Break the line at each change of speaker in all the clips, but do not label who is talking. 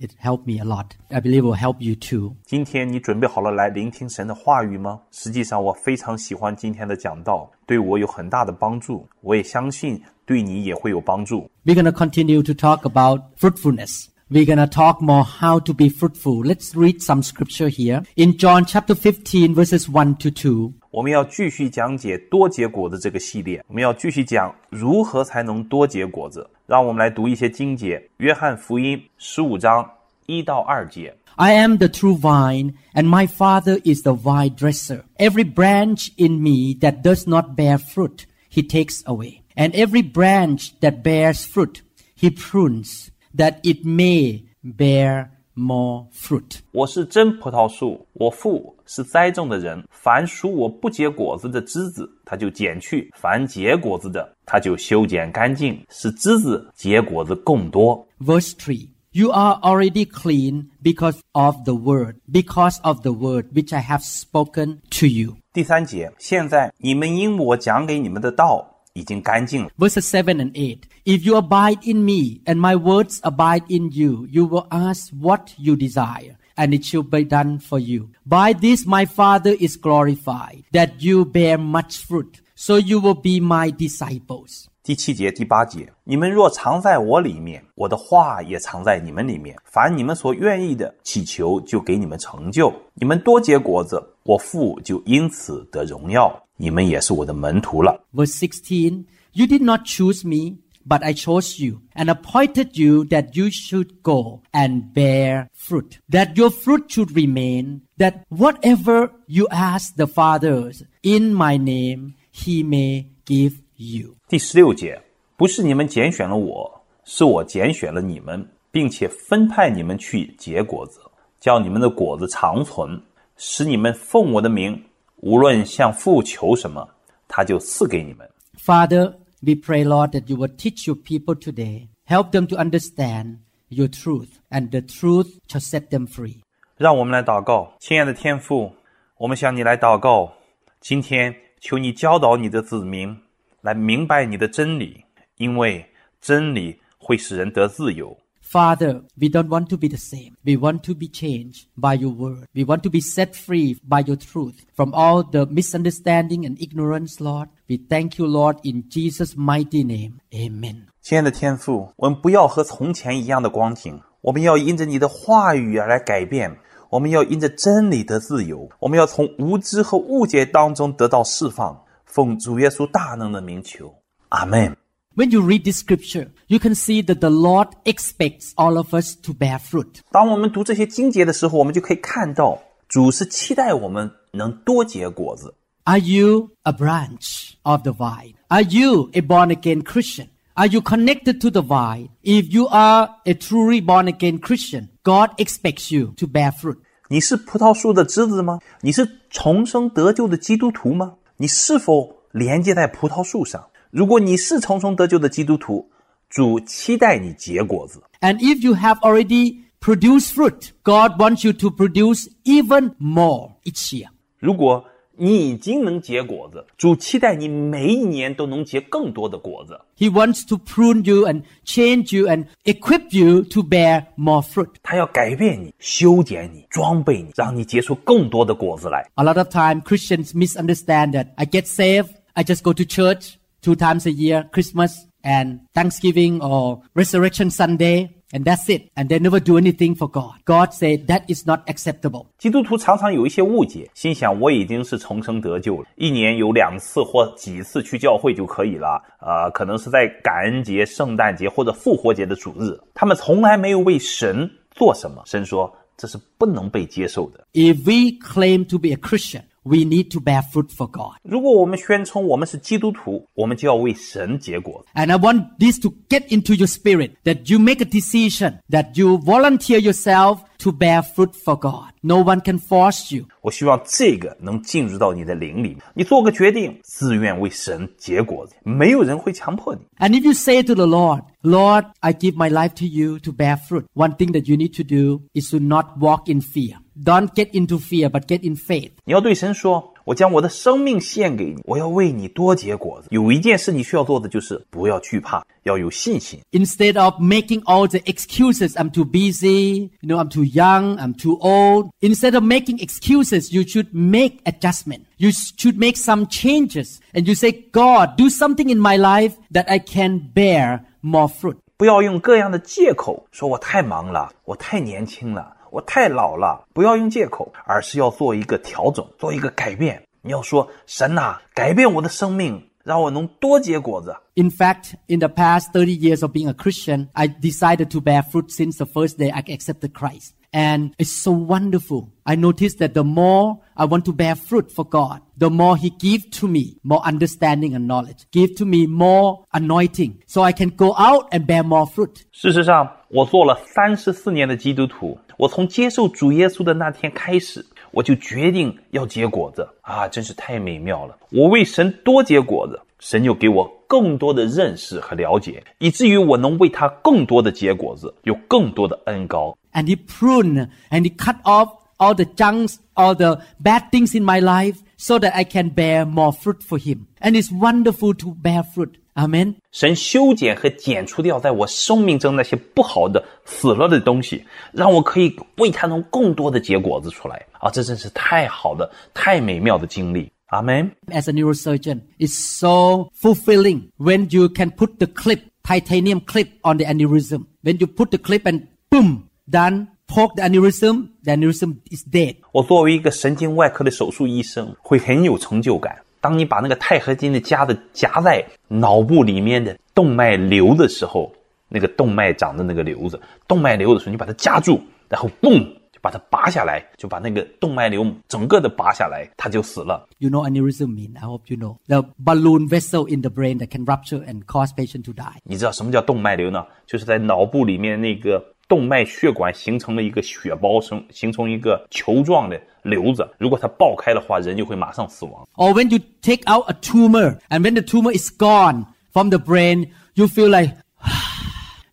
It helped me a lot. I believe it will help you too.
今天你准备好了来聆听神的话语吗？实际上，我非常喜欢今天的讲道，对我有很大的帮助。我也相信对你也会有帮助。
We're going to continue to talk about fruitfulness. We're going to talk more how to be fruitful. Let's read some scripture here. In John chapter 15 verses 1 to 2.
我们要继续讲解多结果子这个系列，我们要继续讲如何才能多结果子。 让我们来读一些经节，《约翰福音》十五章一到二节。
I am the true vine, and my Father is the vine dresser. Every branch in me that does not bear fruit, he takes away. And every branch that bears fruit, he prunes, that it may bear more fruit.
我是真葡萄树，我父是栽种的人。凡属我不结果子的枝子，他就剪去；凡结果子的， 他就修剪干净，使枝子结果子更多。
Verse 3. You are already clean because of the word, because of the word which I have spoken to you.
第三节，现在你们因我讲给你们的道已经干净了。
Verses 7 and 8. If you abide in me and my words abide in you, you will ask what you desire and it shall be done for you. By this my Father is glorified, that you bear much fruit, so you will be my disciples.
第七节、第八节，你们若藏在我里面，我的话也藏在你们里面。凡你们所愿意的，祈求就给你们成就。你们多结果子，我父就因此得荣耀。你们也是我的门徒了。
Verse 16. You did not choose me, but I chose you and appointed you that you should go and bear fruit, that your fruit should remain, that whatever you ask the Father in my name, he may give you.
第十六节，不是你们拣选了我，是我拣选了你们，并且分派你们去结果子，叫你们的果子长存，使你们奉我的名，无论向父求什么，他就赐给你们。
Father, we pray, Lord, that you will teach your people today. Help them to understand your truth, and the truth shall set them free.
让我们来祷告，亲爱的天父，我们向你来祷告。今天 求你教导你的子民来明白你的真理，因为真理会使人得自由。
Father, we don't want to be the same. We want to be changed by your word. We want to be set free by your truth from all the misunderstanding and ignorance, Lord. We thank you, Lord, in Jesus' mighty name. Amen.
亲爱的天父，我们不要和从前一样的光景，我们要因着你的话语而来改变， 我们要因着真理得自由，我们要从无知和误解当中得到释放。奉主耶稣大能的名求，阿门。
When you read this scripture, you can see that the Lord expects all of us to bear fruit.
当我们读这些经节的时候，我们就可以看到，主是期待我们能多结果子。
Are you a branch of the vine? Are you a born again Christian? Are you connected to the vine? If you are a truly born again Christian, God expects you to bear fruit.
你是葡萄树的枝子吗？你是重生得救的基督徒吗？你是否连接在葡萄树上？如果你是重生得救的基督徒，主期待你结果子。
And if you have already produced fruit, God wants you to produce even more each year.
如果 你已经能结果子，主期待你每一年都能结更多的果子。
He wants to prune you and change you and equip you to bear more fruit.
他要改变你、修剪你、装备你，让你结出更多的果子来。
A lot of time Christians misunderstand that I get saved, I just go to church two times a year, Christmas and Thanksgiving or Resurrection Sunday, and that's it. And they never do anything for God. God said that is not acceptable.
基督徒常常有一些误解，心想我已经是重生得救了，一年有两次或几次去教会就可以了。呃，可能是在感恩节、圣诞节或者复活节的主日，他们从来没有为神做什么。神说这是不能被接受的。
If we claim to be a Christian, we need to bear fruit for God.
如果我们宣称我们是基督徒，我们就要为神结果子。
And I want this to get into your spirit that you make a decision that you volunteer yourself to bear fruit for God. No one can force you.
我希望这个能进入到你的灵里，你做个决定，自愿为神结果子，没有人会强迫你。
And if you say to the Lord, Lord, I give my life to you to bear fruit, one thing that you need to do is to not walk in fear. Don't get into fear, but get in faith.
你要对神说：“我将我的生命献给你，我要为你多结果子。”有一件事你需要做的就是不要惧怕，要有信心。
Instead of making all the excuses, I'm too busy, you know, I'm too young, I'm too old. Instead of making excuses, you should make adjustment. You should make some changes. And you say, God, do something in my life that I can bear more fruit.
不要用各样的借口说我太忙了，我太年轻了， 我太老了。不要用借口，而是要做一个调整，做一个改变。你要说神呐、改变我的生命，让我能多结果子。
In fact, in the past 30 years of being a Christian, I decided to bear fruit since the first day I accepted Christ. And it's so wonderful. I noticed that the more I want to bear fruit for God. The more He give to me, more understanding and knowledge. Give to me more anointing, so I can go out and bear more fruit.
事实上，我做了三十四年的基督徒。我从接受主耶稣的那天开始，我就决定要结果子啊！真是太美妙了。我为神多结果子，神就给我更多的认识和了解，以至于我能为他更多的结果子，有更多的恩膏。
And he pruned and he cut off all the junks, all the bad things in my life, so that I can bear more fruit for Him. And it's wonderful to bear fruit. Amen.
神修剪和剪除掉在我生命中那些不好的、死了的东西，让我可以为他能更多的结果子出来啊！这真是太好的、太美妙的经历。阿门。
as a neurosurgeon it's so fulfilling when you can put the clip titanium clip on the aneurysm when you put the clip and boom done Poke the aneurysm the aneurysm is dead
我作为一个神经外科的手术医生，会很有成就感。当你把那个钛合金的夹子夹在脑部里面的动脉瘤的时候，那个动脉长的那个瘤子，动脉瘤的时候，你把它夹住，然后嘣就把它拔下来，就把那个动脉瘤整个的拔下来，它就死了。
you know aneurysm mean i hope you know the balloon vessel in the brain that can rupture and cause patient to die
你知道什么叫动脉瘤呢？就是在脑部里面那个动脉血管形成了一个血包，形形成一个球状的瘤子。如果它爆开的话，人就会马上死亡。
or when you take out a tumor and when the tumor is gone from the brain you feel like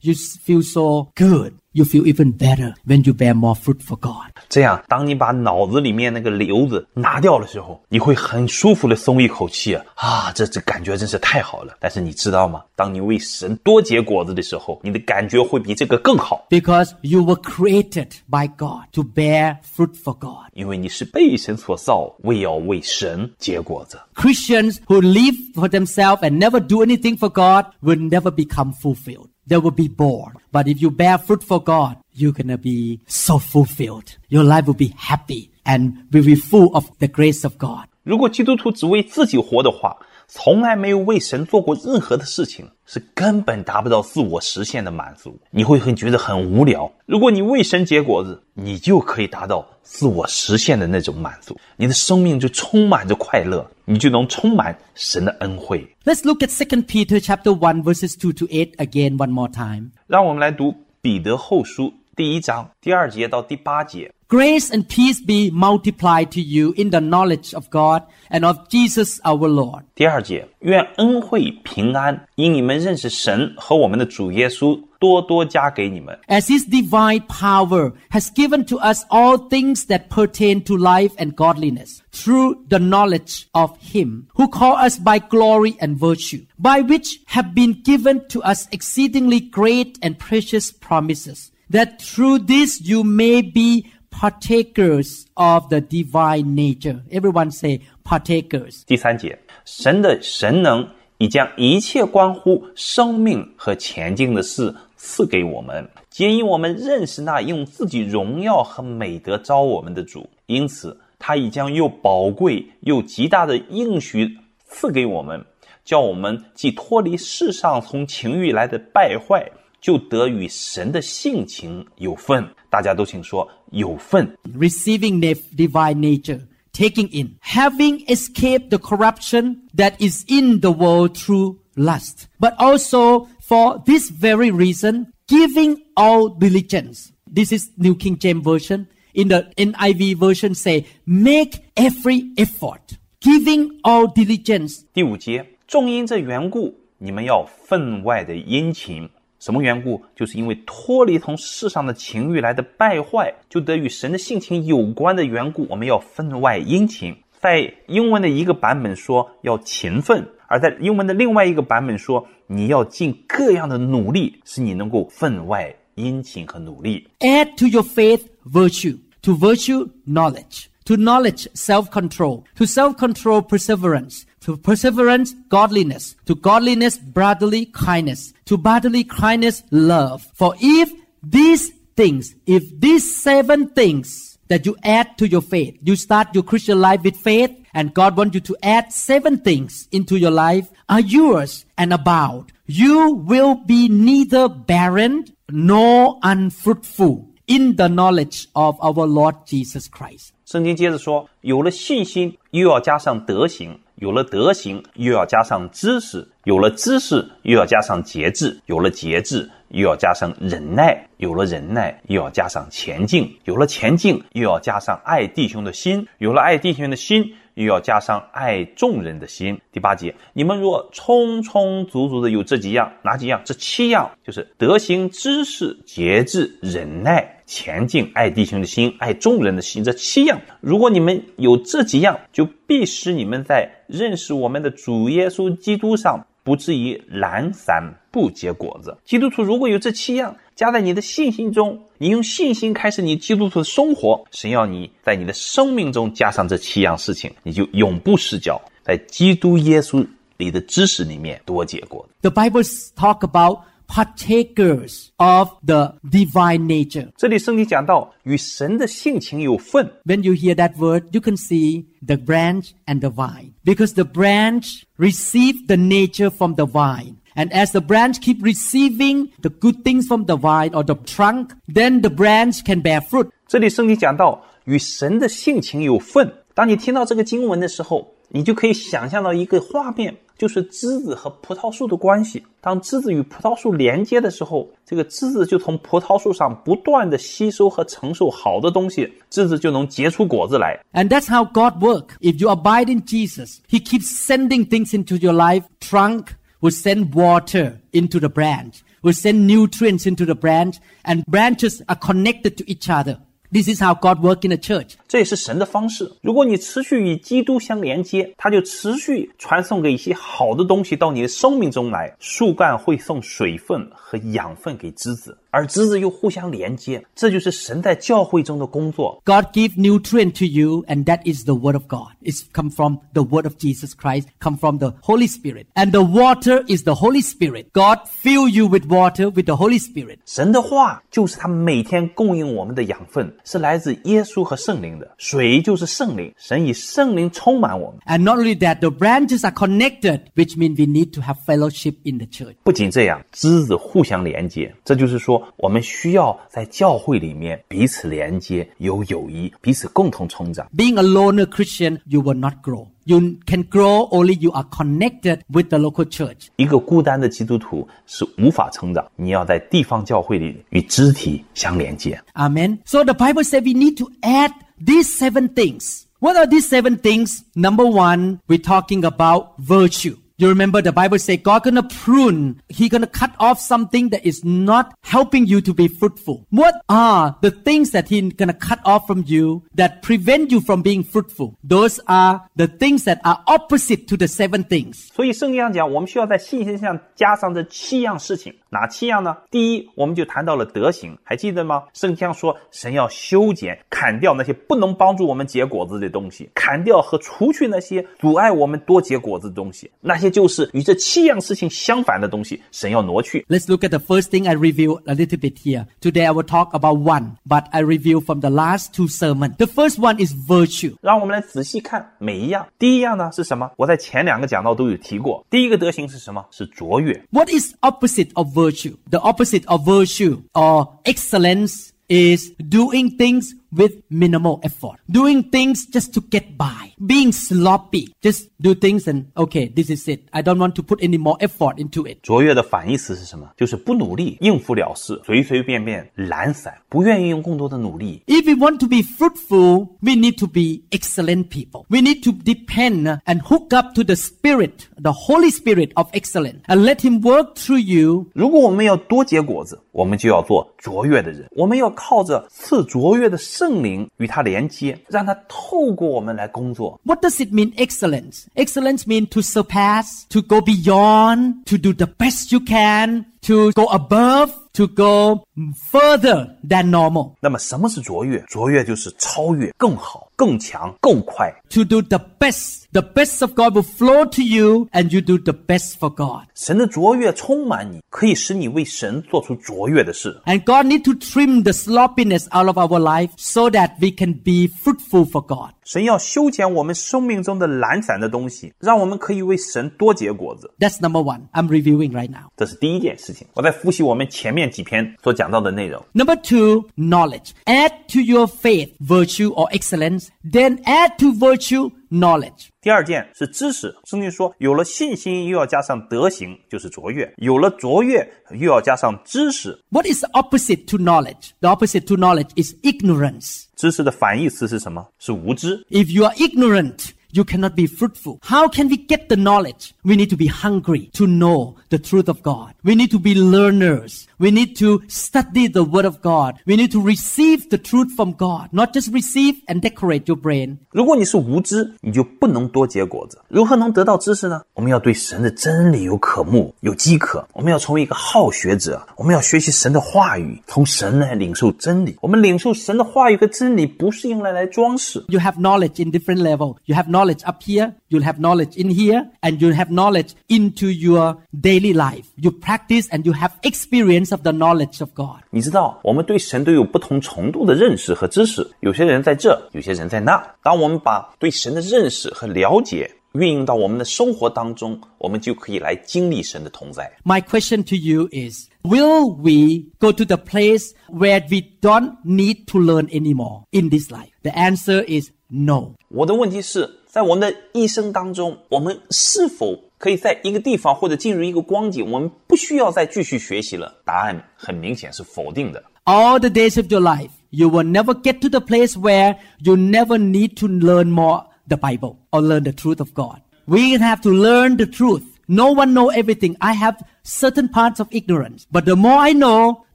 you s- feel so good you feel even better when you bear more fruit for god
这样，当你把脑子里面那个瘤子拿掉的时候，你会很舒服的松一口气啊！啊，这这感觉真是太好了。但是你知道吗？当你为神多结果子的时候，你的感觉会比这个更好，
Because you were created by God to bear fruit for God.
因为你是被神所造，为要为神结果子。
Christians who live for themselves and never do anything for God will never become fulfilled. They will be bored. But if you bear fruit for God, you're gonna be so fulfilled. Your life will be happy and will be full of the grace of God.
如果基督徒只为自己活的话，从来没有为神做过任何的事情，是根本达不到自我实现的满足。你会很觉得很无聊。如果你为神结果子，你就可以达到自我实现的那种满足，你的生命就充满着快乐，你就能充满神的恩惠。
Let's look at Second Peter chapter one verses two to eight again one more time.
让我们来读彼得后书第一章第二节到第八节。
Grace and peace be multiplied to you in the knowledge of God and of Jesus our Lord.
第二节，愿恩惠平安因你们认识神和我们的主耶稣多多加给你们。
as his divine power has given to us all things that pertain to life and godliness through the knowledge of him who called us by glory and virtue by which have been given to us exceedingly great and precious promises That through this you may be partakers of the divine nature. Everyone say partakers.
第三节，神的神能已将一切关乎生命和前进的事赐给我们，皆因我们认识那用自己荣耀和美德招我们的主，因此他已将又宝贵又极大的应许赐给我们，叫我们既脱离世上从情欲来的败坏，就得与神的性情有份。大家都请说有份。
receiving the divine nature, taking in, having escaped the corruption that is in the world through lust, but also for this very reason, giving all diligence. this is New King James Version. In the NIV version say, make every effort, giving all diligence.
第五节，正因这缘故，你们要分外的殷勤。 什么缘故？就是因为脱离从世上的情欲来的败坏，就得与神的性情有关的缘故，我们要分外殷勤。在英文的一个版本说要勤奋，而在英文的另外一个版本说你要尽各样的努力，使你能够分外殷勤和努力。
Add to your faith virtue, to virtue knowledge, to knowledge self-control, to self-control perseverance, to perseverance godliness, to godliness brotherly kindness, to brotherly kindness love. For if these things, if these seven things that you add to your faith, you start your Christian life with faith, and God wants you to add seven things into your life, are yours and abound. You will be neither barren nor unfruitful in the knowledge of our Lord Jesus Christ.
圣经接着说，有了信心，又要加上德行； 有了德行，又要加上知识；有了知识，又要加上节制；有了节制，又要加上忍耐；有了忍耐，又要加上前进；有了前进，又要加上爱弟兄的心；有了爱弟兄的心，又要加上爱众人的心。第八节，你们若充充足足的有这几样，哪几样？这七样就是德行、知识、节制、忍耐。前进，爱弟兄的心，爱众人的心，这七样，如果你们有这几样，就必使你们在认识我们的主耶稣基督上不至于懒散不结果子。基督徒如果有这七样加在你的信心中，你用信心开始你基督徒的生活，神要你在你的生命中加上这七样事情，你就永不失脚，在基督耶稣里的知识里面多结果。
The Bible talk about partakers of the divine nature.
这里圣经讲到与神的性情有份
，When you hear that word, you can see the branch and the vine. Because the branch receives the nature from the vine. And as the branch keep receiving the good things from the vine or the trunk, then the branch can bear fruit.
这里圣经讲到与神的性情有份。当你听到这个经文的时候，你就可以想象到一个画面，就是枝子和葡萄树的关系。当枝子与葡萄树连接的时候，这个枝子就从葡萄树上不断的吸收和承受好的东西，枝子就能结出果子来。
And that's how God works. If you abide in Jesus, He keeps sending things into your life. Trunk will send water into the branch, will send nutrients into the branch, and branches are connected to each other. This is how God works in the church.
这也是神的方式。如果你持续与基督相连接，他就持续传送给一些好的东西到你的生命中来。树干会送水分和养分给枝子，而枝子又互相连接。这就是神在教会中的工作。
God give nutrient to you, and that is the word of God. It's come from the word of Jesus Christ, come from the Holy Spirit. And the water is the Holy Spirit. God fill you with water with the Holy Spirit.
神的话就是他每天供应我们的养分，是来自耶稣和圣灵的。水就是圣灵，神以圣灵充满我们。
And not only that, the branches are connected, which means we need to have fellowship in the church.
不仅这样，枝子互相连接，这就是说，我们需要在教会里面彼此连接，有友谊，彼此共同成长。
Being a loner Christian, you will not grow. You can grow only you are connected with the local church.
一个孤单的基督徒是无法成长，你要在地方教会里与肢体相连接。
Amen. So the Bible said we need to add these seven things. What are these seven things? Number one, we're talking about virtue. You remember the Bible say God gonna prune. He gonna cut off something that is not helping you to be fruitful. What are the things that he gonna cut off from you that prevent you from being fruitful? Those are the things that are opposite to the seven things.
所以圣经上讲，我们需要在信心上加上这七样事情，哪七样呢？第一，我们就谈到了德行，还记得吗？圣经上说，神要修剪、砍掉那些不能帮助我们结果子的东西，砍掉和除去那些阻碍我们多结果子的东西，那些 就是与这七样事情相反的东西，神要挪去。
Let's look at the first thing I review a little bit here. Today I will talk about one, but I review from the last two sermons. The first one is virtue.
让我们来仔细看每一样。第一样呢是什么？我在前两个讲到都有提过。第一个德行是什么？是卓越。
What is opposite of virtue? The opposite of virtue or excellence is doing things with minimal effort, doing things just to get by, being sloppy, just do things and okay, this is it. I don't want to put any more effort into it.
卓越的反义词是什么？就是不努力，应付了事，随随便便，懒散，不愿意用更多的努力。
If we want to be fruitful, we need to be excellent people. We need to depend and hook up to the Spirit, the Holy Spirit of excellence, and let Him work through you
如果我们要多结果子，我们就要做卓越的人。我们要靠着赐卓越的圣 灵与他连接，让他透过我们来工作。
What does it mean, excellence? Excellence means to surpass, to go beyond, to do the best you can, to go above, to go further than normal,
那么什么是卓越？卓越就是超越、更好、更强、更快。
to do the best. The best of God will flow to you and you do the best for God.
神的卓越充满你，可以使你为神做出卓越的事。
And God need to trim the sloppiness out of our life so that we can be fruitful for God.
神要修剪我们生命中的懒散的东西，让我们可以为神多结果子。
That's number one. I'm reviewing right now.
这是第一件事情。我在复习我们前面几篇所讲到的内容。
Number two, knowledge. Add to your faith virtue or excellence, then add to virtue knowledge.
第二件是知识，圣经说有了信心，又要加上德行，就是卓越；有了卓越，又要加上知识。
What is the opposite to knowledge? The opposite to knowledge is ignorance.
知识的反义词是什么？是无知。
If you are ignorant, you cannot be fruitful. How can we get the knowledge? We need to be hungry to know the truth of God. We need to be learners. We need to study the word of God. We need to receive the truth from God, not just receive and decorate your brain.
如果你是无知，你就不能多结果子。如何能得到知识呢？我们要对神的真理有渴慕、有饥渴。我们要成为一个好学者。我们要学习神的话语，从神来领受真理。我们领受神的话语和真理，不是用来来装饰。
You have knowledge in different level. You have knowledge up here, you'll have knowledge in here, and you'll have knowledge into your daily life. You practice and you have experience of the knowledge of God.
你知道，我们对神都有不同程度的认识和知识。有些人在这，有些人在那。当我们把对神的认识和了解运用到我们的生活当中，我们就可以来经历神的同在。
My question to you is Will we go to the place where we don't need to learn anymore in this life? The answer is no.
我的问题是 在我们的一生当中，我们是否可以在一个地方或者进入一个光景，我们不需要再继续学习了？答案很明显是否定的。
All the days of your life, you will never get to the place where you never need to learn more the Bible or learn the truth of God. We have to learn the truth. No one know everything. I have certain parts of ignorance, but the more I know,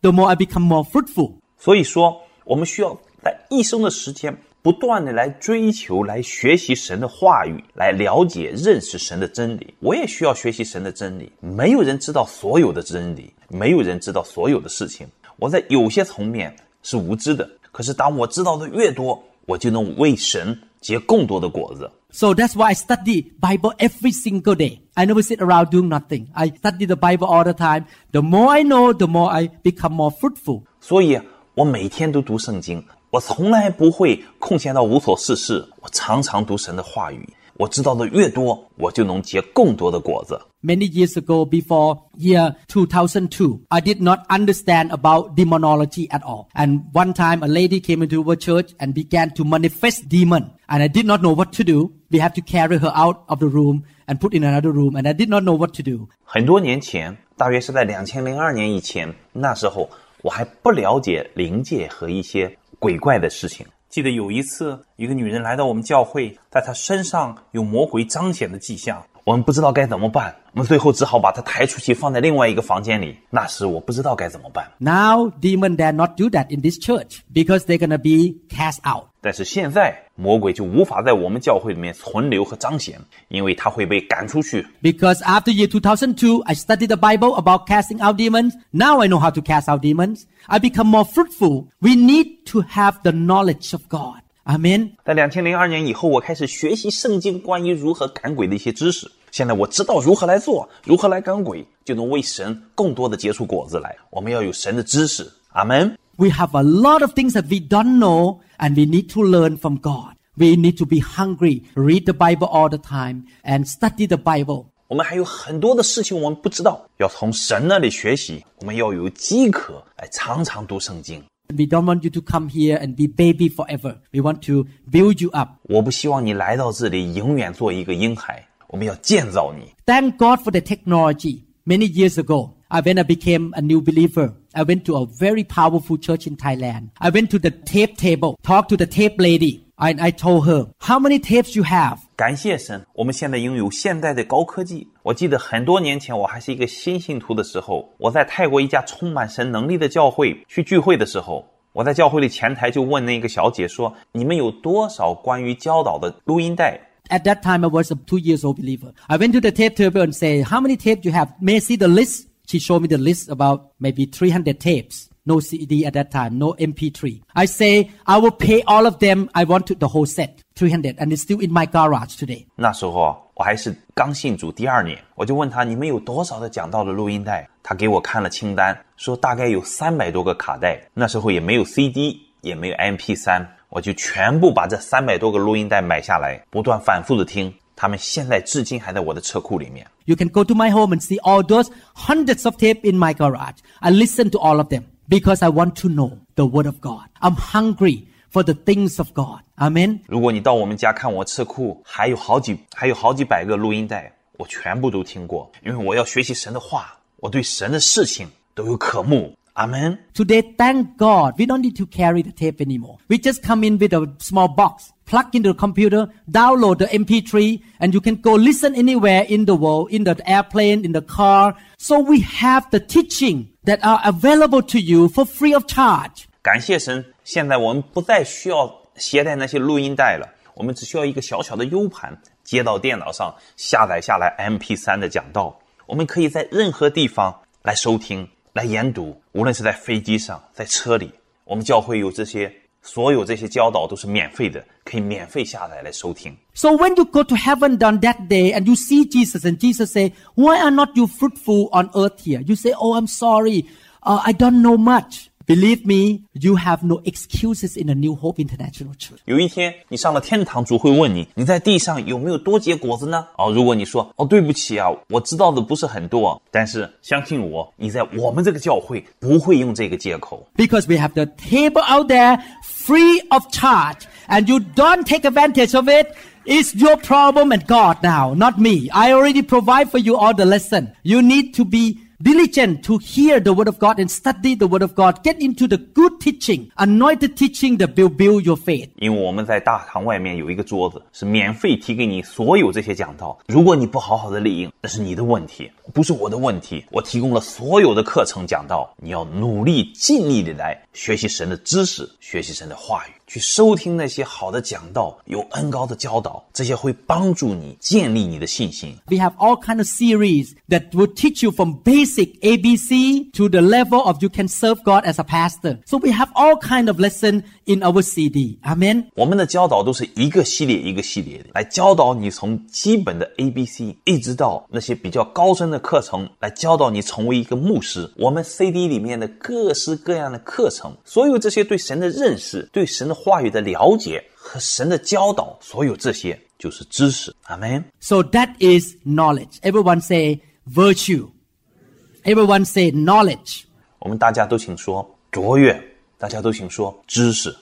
the more I become more fruitful.
所以说，我们需要在一生的时间 不断的来追求、来学习神的话语，来了解、认识神的真理。我也需要学习神的真理。没有人知道所有的真理，没有人知道所有的事情。我在有些层面是无知的，可是当我知道的越多，我就能为神结更多的果子。
So that's why I study Bible every single day. I never sit around doing nothing. I study the Bible all the time. The more I know, the more I become more fruitful.
所以我每天都读圣经， 我从来不会空闲到无所事事。我常常读神的话语，我知道的越多，我就能结更多的果子。
Many years ago, before year 2002, I did not understand about demonology at all. And one time a lady came into our church and began to manifest demon. And I did not know what to do. We have to carry her out of the room and put in another room. And I did not know what to do.
很多年前，大约是在两千零二年以前，那时候我还不了解灵界和一些 鬼怪的事情。记得有一次，一个女人来到我们教会，在她身上有魔鬼彰显的迹象，我们不知道该怎么办，我们最后只好把她抬出去，放在另外一个房间里。那时我不知道该怎么办，
Now demon dare not do that in this church because they're gonna be cast out.
但是现在魔鬼就无法在我们教会里面存留和彰显，因为他会被赶出去。
Because after year 2002, I studied the Bible about casting out demons. Now I know how to cast out demons. I become more fruitful. We need to have the knowledge of God. Amen.
在两千零二年以后，我开始学习圣经关于如何赶鬼的一些知识。 现在我知道如何来做，如何来赶鬼，就能为神更多的结出果子来。我们要有神的知识，阿门。
We have a lot of things that we don't know and we need to learn from God. We need to be hungry, read the Bible all the time and study the Bible.
我们还有很多的事情我们不知道，要从神那里学习。我们要有饥渴，来常常读圣经。
We don't want you to come here and be baby forever. We want to build you up.
我不希望你来到这里永远做一个婴孩， 我们要建造你。
Thank God for the technology. Many years ago, I when I became a new believer, I went to a very powerful church in Thailand. I went to the tape table, talked to the tape lady, and I told her, "How many tapes you have?"
感谢神，我们现在拥有现代的高科技。我记得很多年前，我还是一个新信徒的时候，我在泰国一家充满神能力的教会去聚会的时候，我在教会里前台就问那个小姐说：“你们有多少关于教导的录音带？”
At that time, I was a two years old believer. I went to the tape table and say, "How many tapes you have?" May I see the list? She showed me the list about maybe 300 tapes. No CD at that time, no MP3. I say, I will pay all of them. I want to, the whole set, 300, and it's still in my garage today.
那时候啊，我还是刚信主第二年，我就问他你们有多少的讲道的录音带？他给我看了清单，说大概有三百多个卡带。那时候也没有 CD，也没有 MP 3 我就全部把这三百多个录音带买下来，不断反复的听。他们现在至今还在我的车库里面。
You can go to my home and see all those hundreds of tape in my garage. I listen to all of them because I want to know the word of God. I'm hungry for the things of God. Amen.
如果你到我们家看我车库，还有好几还有好几百个录音带，我全部都听过，因为我要学习神的话，我对神的事情都有渴慕。 阿门。
Today, thank God, we don't need to carry the tape anymore. We just come in with a small box, plug into the computer, download the MP3, and you can go listen anywhere in the world, in the airplane, in the car. So we have the teaching that are available to you for free of charge.
感谢神，现在我们不再需要携带那些录音带了，我们只需要一个小小的 U 盘接到电脑上，下载下来 MP 3的讲道，我们可以在任何地方来收听、 来研读，无论是在飞机上、在车里，我们教会有这些，所有这些教导都是免费的，可以免费下载来收听。
So when you go to heaven on that day and you see Jesus and Jesus say, why are not you fruitful on earth here? You say, oh, I'm sorry. Uh, I don't know much. Believe me, you have no excuses in the New Hope International Church.
有一天你上了天堂，主会问你，你在地上有没有多结果子呢？哦，如果你说，哦，对不起啊，我知道的不是很多，但是相信我，你在我们这个教会不会用这个借口，
Because we have the table out there free of charge and you don't take advantage of it. It's your problem and God now, not me. I already provide for you all the lesson. You need to be diligent to hear the word of God and study the word of God. Get into the good teaching, anoint the teaching that will build your faith.
因为我们在大堂外面有一个桌子，是免费提给你所有这些讲道。如果你不好好的利用，那是你的问题，不是我的问题。我提供了所有的课程讲道，你要努力尽力的来学习神的知识，学习神的话语，去收听那些好的讲道，有恩高的教导，这些会帮助你建立你的信心。
We have all kind of series that will teach you from basic ABC to the level of you can serve God as a pastor. So we have all kind of lesson in our CD. Amen.
我们的教导都是一个系列一个系列的来教导你，从基本的 A B C 一直到那些比较高深的课程，来教导你成为一个牧师。我们 CD 里面的各式各样的课程，所有这些对神的认识、对神的话语的了解和神的教导，所有这些就是知识。阿门。
So that is knowledge. Everyone say virtue. Everyone say knowledge.
我们大家都请说卓越，大家都请说知识。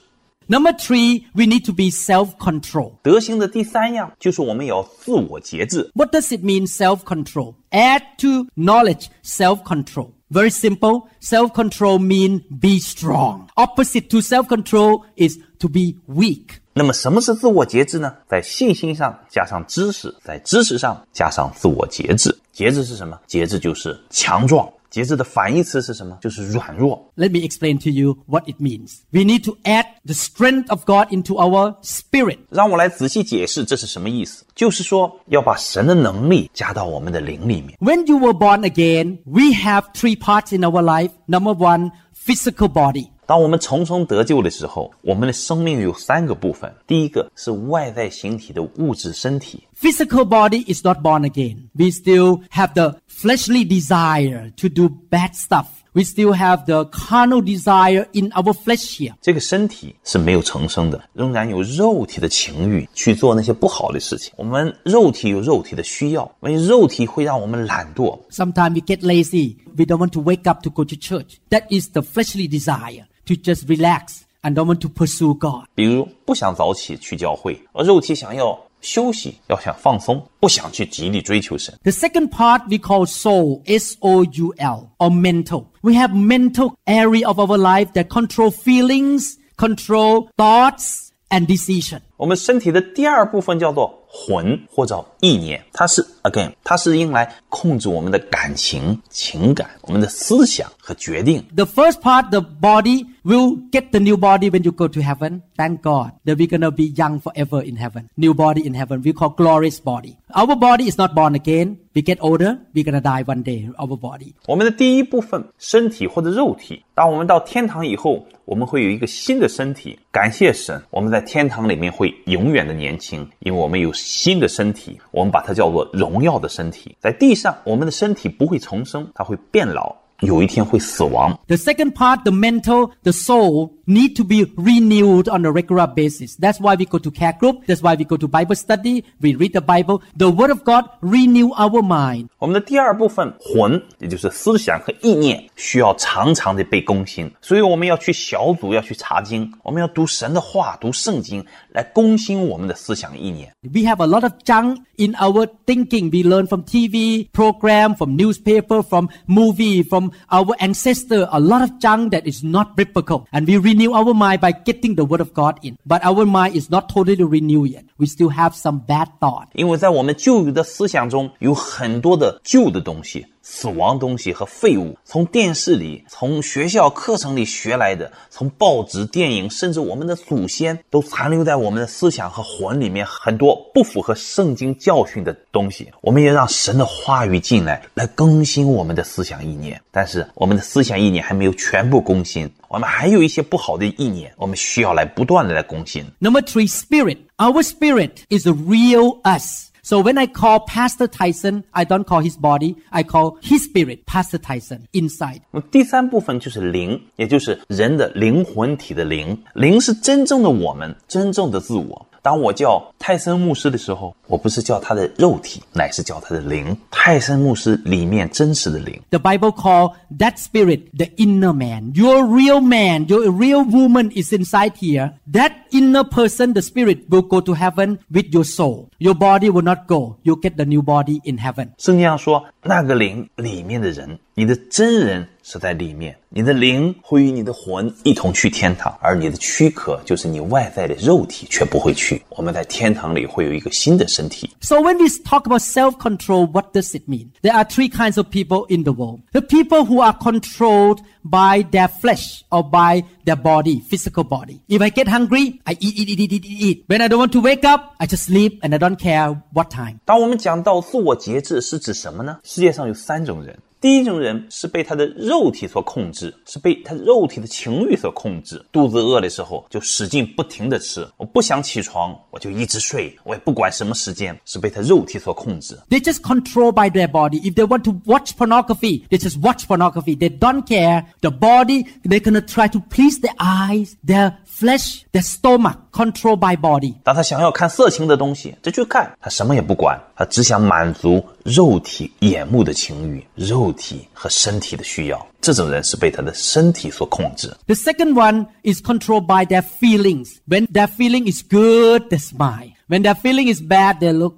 Number three, we need to be self-control.
德行的第三样就是我们也要自我节制。
What does it mean, self-control? Add to knowledge, self-control. Very simple. Self-control mean be strong. Opposite to self-control is to be weak.
那么什么是自我节制呢？在信心上加上知识，在知识上加上自我节制。节制是什么？节制就是强壮。节制的反义词是什么？就是软弱。
Let me explain to you what it means. We need to add the strength of God into our spirit.
让我来仔细解释这是什么意思。就是说，要把神的能力加到我们的灵里面。
When you were born again, we have three parts in our life. Number one, physical body.
当我们重生得救的时候，我们的生命有三个部分。第一个是外在形体的物质身体，
Physical body is not born again. We still have the fleshly desire to do bad stuff. We still have the carnal desire in our flesh here.
这个身体是没有重生的，仍然有肉体的情欲去做那些不好的事情。我们肉体有肉体的需要，因为肉体会让我们懒惰。
Sometimes we get lazy. We don't want to wake up to go to church. That is the fleshly desire to just relax and don't want to pursue God.
比如不想早起去教会，而肉体想要休息，要想放松，不想去极力追求神。
The second part we call soul, S-O-U-L, or mental. We have mental area of our life that control feelings, control thoughts, and decision.
我们身体的第二部分叫做魂或者意念，它是 again，它是用来控制我们的感情、情感、我们的思想和决定。
The first part, the body, will get the new body when you go to heaven. Thank God that we're gonna be young forever in heaven. New body in heaven. We call glorious body. Our body is not born again. We get older. We're gonna die one day. Our body.
我们的第一部分身体或者肉体，当我们到天堂以后，我们会有一个新的身体。感谢神，我们在天堂里面会永远的年轻，因为我们有新的身体，我们把它叫做荣耀的身体。在地上，我们的身体不会重生，它会变老， 有一天会死亡。
The second part, the mental, the soul, need to be renewed on a regular basis. That's why we go to care group. That's why we go to Bible study. We read the Bible. The Word of God renew our mind.
我们的第二部分魂，也就是思想和意念，需要常常的被更新，所以我们要去小组，要去查经，我们要读神的话，读圣经，来更新我们的思想意念。
We have a lot of junk in our thinking. We learn from TV program, from newspaper, from movie, from our ancestor. A lot of junk that is not biblical. And we renew our mind by getting the word of God in. But our mind is not totally renewed yet. We still have some bad thought.
因为在我们旧有的思想中有很多的旧的东西、 死亡东西和废物，从电视里、从学校课程里学来的，从报纸、电影，甚至我们的祖先，都残留在我们的思想和魂里面很多不符合圣经教训的东西。我们也让神的话语进来，来更新我们的思想意念。但是我们的思想意念还没有全部更新，我们还有一些不好的意念，我们需要来不断的来更新。
Number three, spirit. Our spirit is the real us. So when I call Pastor Tyson, I don't call his body. I call his spirit, Pastor Tyson, inside.
第三部分就是灵，也就是人的灵魂体的灵。灵是真正的我们，真正的自我。当我叫泰森牧师的时候，我不是叫他的肉体，乃是叫他的灵。泰森牧师里面真实的灵。
The Bible call that spirit the inner man. Your real man, your real woman is inside here. That inner person, the spirit, will go to heaven with your soul. Your body will not go. You get the new body in heaven.
圣经上说，那个灵里面的人，你的真人 是在里面，你的灵会与你的魂一同去天堂，而你的躯壳就是你外在的肉体却不会去。我们在天堂里会有一个新的身体。
So when we talk about self-control, what does it mean? There are three kinds of people in the world. The people who are controlled by their flesh or by their body, physical body. If I get hungry, I eat, eat, eat, eat, eat, eat, eat. When I don't want to wake up, I just sleep and I don't care what time.
当我们讲到自我节制是指什么呢？世界上有三种人。 第一种人是被他的肉体所控制，是被他肉体的情欲所控制。肚子饿的时候就使劲不停地吃，我不想起床我就一直睡，我也不管什么时间，是被他肉体所控制。
They just control by their body. If they want to watch pornography, they just watch pornography. They don't care. The body, they're gonna try to please their eyes, their flesh, their stomach, controlled by body.
当他想要看色情的东西，就去看，他什么也不管，他只想满足肉体眼目的情欲、肉体和身体的需要。这种人是被他的身体所控制。
The second one is controlled by their feelings. When their feeling is good, they smile. When their feeling is bad, they look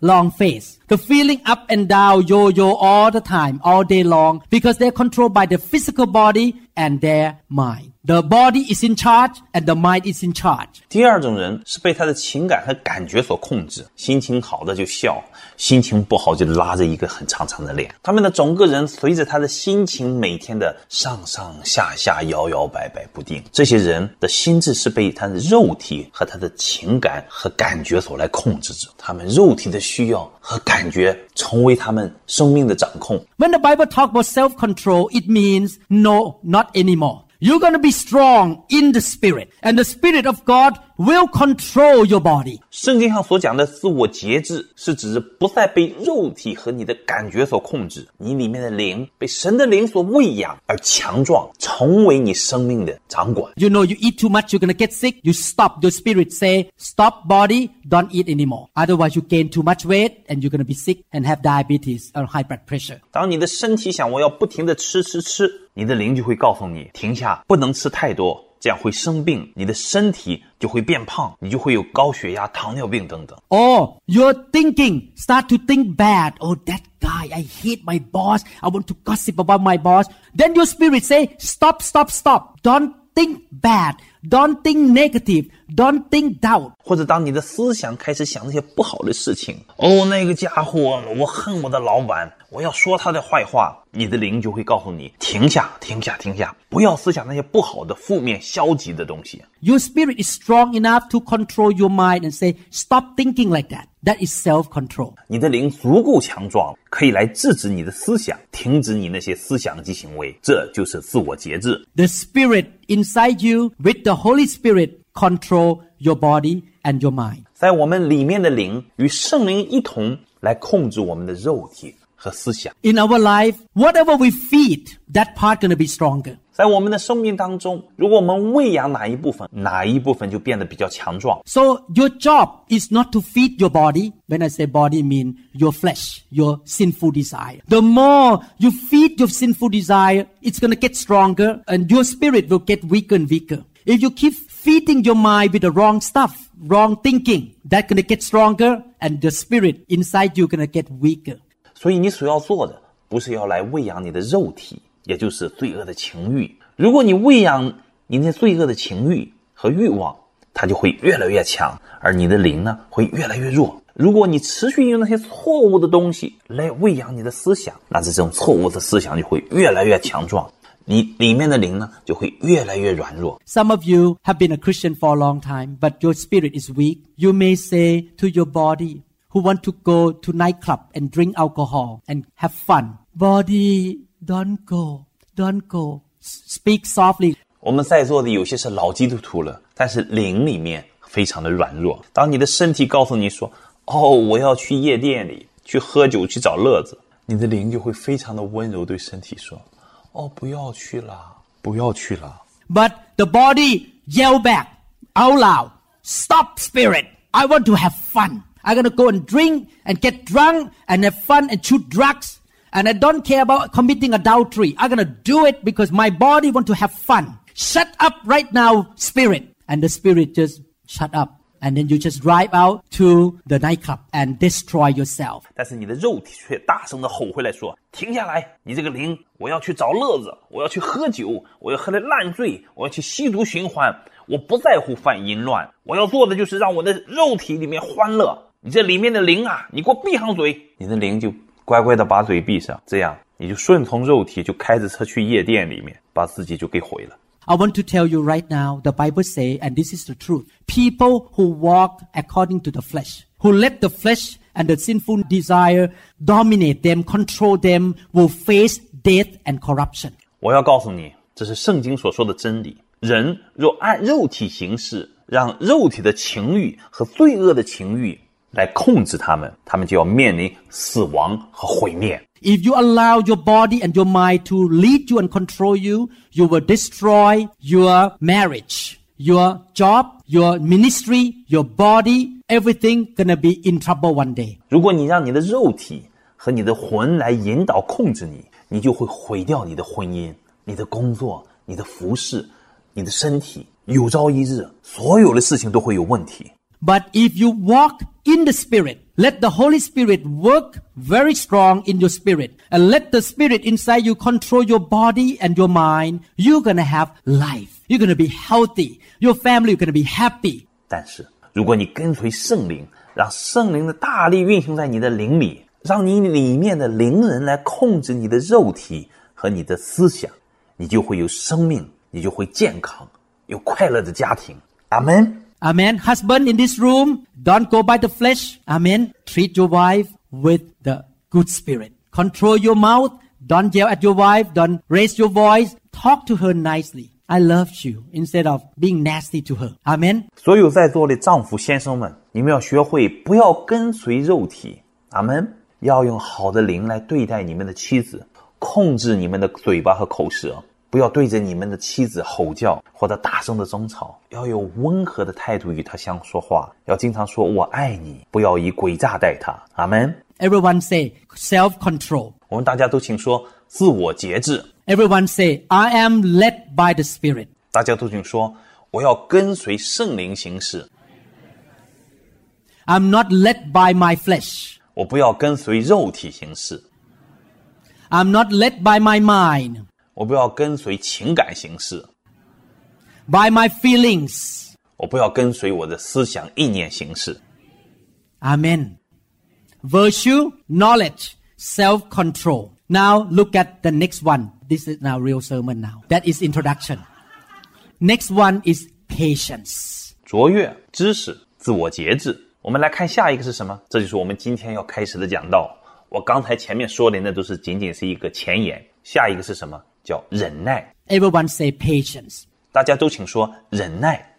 long face. The feeling up and down, yo-yo all the time, all day long, because they're controlled by the physical body and their mind. The body is in charge and the mind is in charge.
第二种人是被他的情感和感觉所控制，心情好的就笑，心情不好就拉着一个很长长的脸。他们的整个人随着他的心情每天的上上下下摇摇摆摆不定。这些人的心智是被他的肉体和他的情感和感觉所来控制着，他们肉体的需要和感觉成为他们生命的掌控。
When the Bible talk about self-control, it means no, not anymore. You're going to be strong in the spirit. And the spirit of God will control your body.
圣经上所讲的自我节制，是指不再被肉体和你的感觉所控制，你里面的灵被神的灵所喂养而强壮，成为你生命的掌管。
You know, you eat too much, you're gonna get sick. You stop. Your spirit say, stop body, don't eat anymore. Otherwise, you gain too much weight and you're gonna be sick and have diabetes or high blood pressure.
当你的身体想我要不停的吃吃吃，你的灵就会告诉你停下，不能吃太多， 这样会生病，你的身体就会变胖，你就会有高血压、糖尿病等等。
Or your thinking start to think bad. Oh, that guy, I hate my boss. I want to gossip about my boss. Then your spirit say, stop, stop, stop. Don't think bad. Don't think negative. Don't think doubt.
或者当你的思想开始想那些不好的事情，哦，那个家伙，我恨我的老板，我要说他的坏话，你的灵就会告诉你停下，停下，停下，不要思想那些不好的、负面、消极的东西。
Your spirit is strong enough to control your mind and say, stop thinking like that. That is self-control.
你的灵足够强壮，可以来制止你的思想，停止你那些思想及行为，这就是自我节制。
The spirit inside you with the Holy Spirit control your body and your mind.
在我们里面的灵与圣灵一同来控制我们的肉体和思想。
In our life, whatever we feed, that part gonna be stronger.
在我们的生命当中，如果我们喂养哪一部分，哪一部分就变得比较强壮。
So your job is not to feed your body. When I say body, mean your flesh, your sinful desire. The more you feed your sinful desire, it's gonna get stronger and your spirit will get weaker and weaker. If you keep feeding your mind with the wrong stuff, wrong thinking, that's gonna get stronger and the spirit inside you gonna get weaker.
所以你所要做的，不是要来喂养你的肉体，也就是罪恶的情欲。如果你喂养你那罪恶的情欲和欲望，它就会越来越强，而你的灵呢，会越来越弱。如果你持续用那些错误的东西来喂养你的思想，那这种错误的思想就会越来越强壮，你里面的灵呢，就会越来越软弱。
Some of you have been a Christian for a long time, but your spirit is weak. You may say to your body, who want to go to nightclub and drink alcohol and have fun, body, don't go, don't go. S- Speak softly.
我们在座的有些是老基督徒了，但是灵里面非常的软弱。当你的身体告诉你说：“哦，我要去夜店里去喝酒去找乐子”，你的灵就会非常的温柔对身体说：“ 哦，不要去了，不要去了。
But the body yell back out loud, stop spirit. I want to have fun. I'm gonna go and drink and get drunk and have fun and shoot drugs. And I don't care about committing adultery. I'm gonna do it because my body want to have fun. Shut up right now, spirit. And the spirit just shut up. And then you just drive out to the nightclub and destroy yourself. ”
但是你的肉体却大声的吼回来说：“停下来！你这个灵，我要去找乐子，我要去喝酒，我要喝得烂醉，我要去吸毒循环。我不在乎犯淫乱，我要做的就是让我的肉体里面欢乐。你这里面的灵啊，你给我闭上嘴！你的灵就乖乖的把嘴闭上，这样你就顺从肉体，就开着车去夜店里面，把自己就给毁了。
I want to tell you right now, the Bible say, and this is the truth. People who walk according to the flesh, who let the flesh and the sinful desire dominate them, control them, will face death and corruption.
我要告诉你，这是圣经所说的真理。人若按肉体行事，让肉体的情欲和罪恶的情欲来控制他们，他们就要面临死亡和毁灭。
if you allow your body and your mind to lead you and control you, you will destroy your marriage, your job, your ministry, your body, everything gonna be in trouble one day.
如果你让你的肉体和你的魂来引导控制你，你就会毁掉你的婚姻、你的工作、你的服侍、你的身体。有朝一日，所有的事情都会有问题。
But if you walk in the Spirit, let the Holy Spirit work very strong in your spirit, and let the Spirit inside you control your body and your mind, you're gonna have life. You're gonna be healthy. Your family, you're gonna be happy.
但是，如果你跟随圣灵，让圣灵的大力运行在你的灵里，让你里面的灵人来控制你的肉体和你的思想，你就会有生命，你就会健康，有快乐的家庭。阿门。
Amen. Husband in this room, don't go by the flesh. Amen. Treat your wife with the good spirit. Control your mouth. Don't yell at your wife. Don't raise your voice. Talk to her nicely. I loved you instead of being nasty to her. Amen.
所有在座的丈夫先生们，你们要学会不要跟随肉体，阿门。要用好的灵来对待你们的妻子，控制你们的嘴巴和口舌， 不要对着你们的妻子吼叫或者大声的争吵，要有温和的态度与她相说话，要经常说“我爱你”，不要以诡诈待她。阿门。
Everyone say self-control.
我们大家都请说自我节制，
Everyone say, I am led by the Spirit.
大家都请说我要跟随圣灵行事，
I'm not led by my flesh.
我不要跟随肉体行事，
I'm not led by my mind,
我不要跟随情感行事，
by my feelings.
我不要跟随我的思想意念行事。
Amen. Virtue, knowledge, self-control. Now look at the next one. This is now real sermon now. That is introduction. Next one is patience.
卓越、知识、自我节制。我们来看下一个是什么？这就是我们今天要开始的讲道。我刚才前面说的那都是仅仅是一个前言，下一个是什么？ 叫忍耐。
Everyone say patience.
大家都请说忍耐。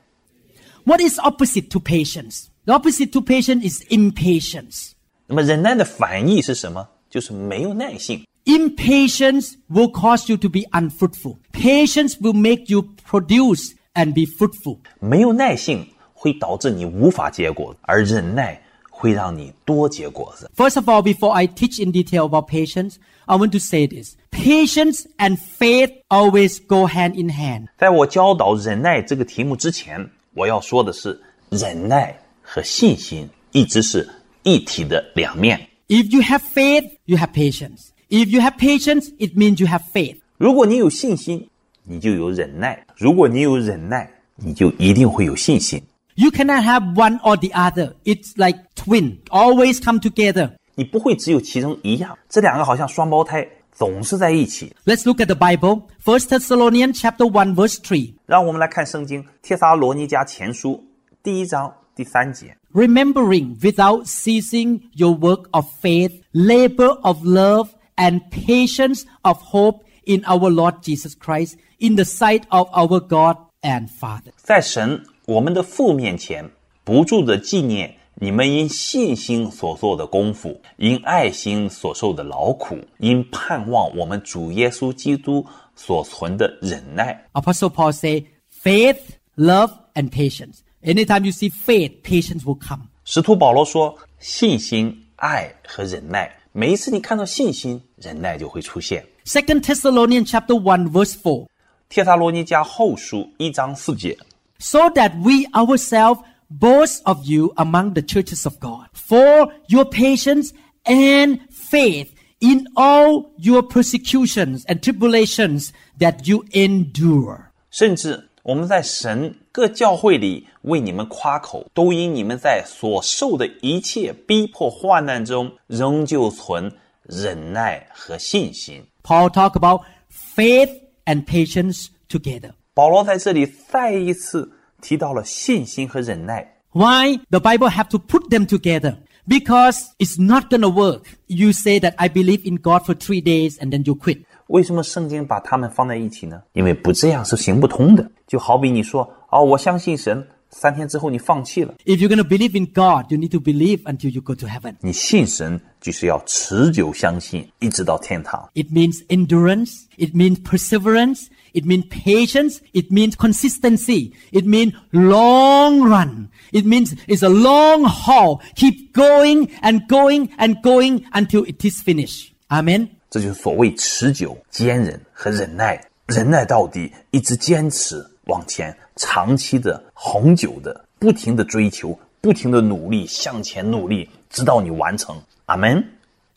What is opposite to patience? The opposite to patience is impatience.
那么忍耐的反义是什么？就是没有耐性。
Impatience will cause you to be unfruitful. Patience will make you produce and be fruitful.
没有耐性会导致你无法结果，而忍耐 会让你多结果子。
First of all, before I teach in detail about patience, I want to say this. Patience and faith always go hand in hand.
在我教导忍耐这个题目之前，我要说的是，忍耐和信心一直是一体的两面。
If you have faith, you have patience. If you have patience, it means you have faith.
如果你有信心，你就有忍耐；如果你有忍耐，你就一定会有信心。
You cannot have one or the other. It's like twin, always come together.
你不会只有其中一样，这两个好像双胞胎，总是在一起。
Let's look at the Bible. 1 Thessalonians chapter 1 verse 3.
让我们来看圣经《帖撒罗尼迦前书》第一章第三节。
remembering without ceasing your work of faith, labor of love, and patience of hope in our Lord Jesus Christ in the sight of our God and Father.
在神 我们的父面前，不住的纪念你们因信心所做的功夫，因爱心所受的劳苦，因盼望我们主耶稣基督所存的忍耐。
Apostle Paul say, faith, love, and patience. Anytime you see faith, patience will come.
使徒保罗说：“信心、爱和忍耐，每一次你看到信心，忍耐就会出现。
Second Thessalonians chapter one verse four，
帖撒罗尼迦后书一章四节，
so that we ourselves boast of you among the churches of God for your patience and faith in all your persecutions and tribulations that you endure.
甚至我们在神各教会里为你们夸口，都因你们在所受的一切逼迫患难中，仍旧存忍耐和信心。
Paul talk about faith and patience together.
保罗在这里再一次提到了信心和忍耐。
Why the Bible have to put them together? Because it's not gonna work. You say that I believe in God for three days and then you quit.
为什么圣经把它们放在一起呢？因为不这样是行不通的。就好比你说哦，我相信神，三天之后你放弃了。
If you're gonna believe in God, you need to believe until you go to heaven.
你信神就是要持久相信，一直到天堂。
It means endurance. It means perseverance. It means patience. It means consistency. It means long run. It means it's a long haul. Keep going and going and going until it is finished. Amen.
这就是所谓持久、坚忍和忍耐，忍耐到底，一直坚持往前，长期的、恒久的、不停的追求，不停的努力向前努力，直到你完成。阿门。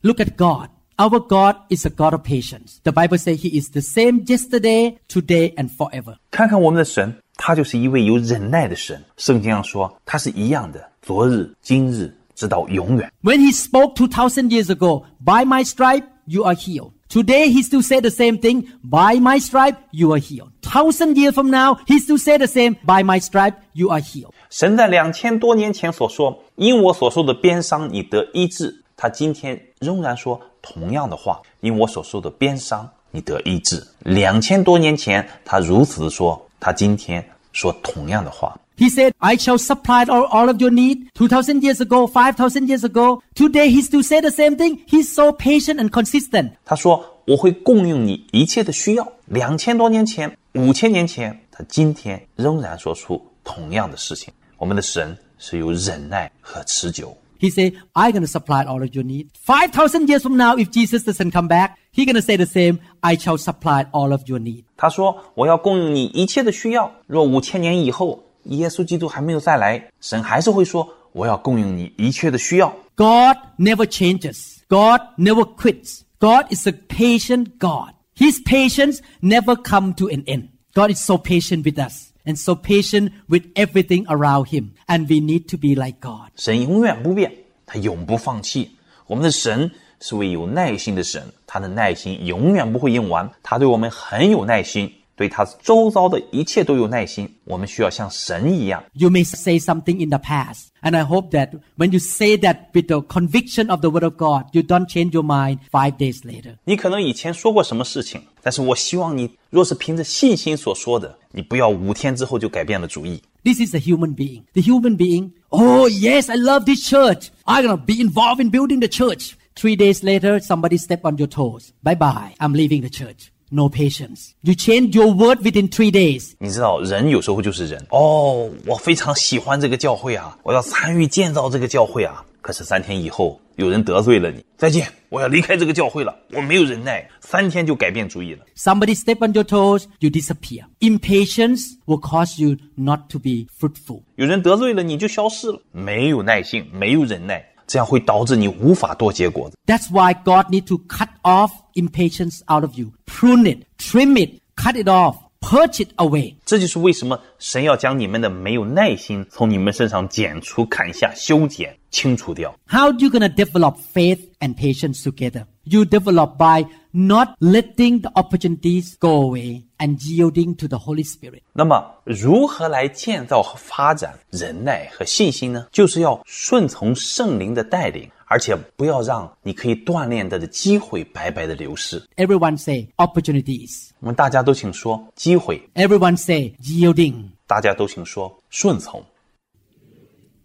Look at God. Our God is a God of patience. The Bible says He is the same yesterday, today, and forever.
看看我们的神，他就是一位有忍耐的神。圣经上说，他是一样的，昨日、今日，直到永远。
When He spoke 2,000 years ago, by my stripe, you are healed. Today, He still said the same thing, by my stripe, you are healed. Thousand years from now, He still said the same, by my stripe, you are healed.
神在两千多年前所说：“因我所受的鞭伤，你得医治。” 他今天仍然说同样的话：“因我所受的鞭伤，你得医治。”两千多年前，他如此的说，他今天说同样的话。
He said, I shall supply all, all of your need. 2,000 years ago, 5,000 years ago. Today he still said the same thing. He's so patient and consistent.
他说：“我会供应你一切的需要。”两千多年前、五千年前，他今天仍然说出同样的事情。我们的神是有忍耐和持久。
He said, I'm going to supply all of your need. 5,000 years from now, if Jesus doesn't come back, he's going to say the same, I shall supply all of your need.
他说：“我要供应你一切的需要。若五千年以后，耶稣基督还没有再来，神还是会说：我要供应你一切的需要。
God never changes. God never quits. God is a patient God. His patience never come to an end. God is so patient with us and so patient with everything around him. And we need to be like God.
神永远不变，他永不放弃。我们的神是位有耐心的神，他的耐心永远不会用完，他对我们很有耐心， 对他周遭的一切都有耐心。我们需要像神一样。
You may say something in the past. And I hope that when you say that with the conviction of the word of God, you don't change your mind five days later.
你可能以前说过什么事情，但是我希望你若是凭着信心所说的，你不要五天之后就改变了主意。
This is a human being. The human being, oh yes, I love this church. I'm gonna be involved in building the church. Three days later, somebody step on your toes. Bye bye. I'm leaving the church. No patience. You change your word within three days.
你知道，人有时候就是人哦，我非常喜欢这个教会啊，我要参与建造这个教会啊。可是三天以后，有人得罪了你，再见，我要离开这个教会了。我没有忍耐，三天就改变主意了。
Somebody step on your toes, you disappear. Impatience will cause you not to be fruitful.
有人得罪了你就消失了，没有耐性，没有忍耐， 这样会导致你无法多结果子。
That's why God needs to cut off impatience out of you. Prune it, trim it, cut it off, purge it away.
这就是为什么神要将你们的没有耐心从你们身上剪除、砍下、修剪、清除掉。
How you gonna develop faith and patience together? You develop by not letting the opportunities go away and yielding to the Holy Spirit.
那么，如何来建造和发展忍耐和信心呢？就是要顺从圣灵的带领，而且不要让你可以锻炼的机会白白的流失。
Everyone say opportunities.
我们大家都请说机会
，Everyone say yielding.
大家都请说顺从。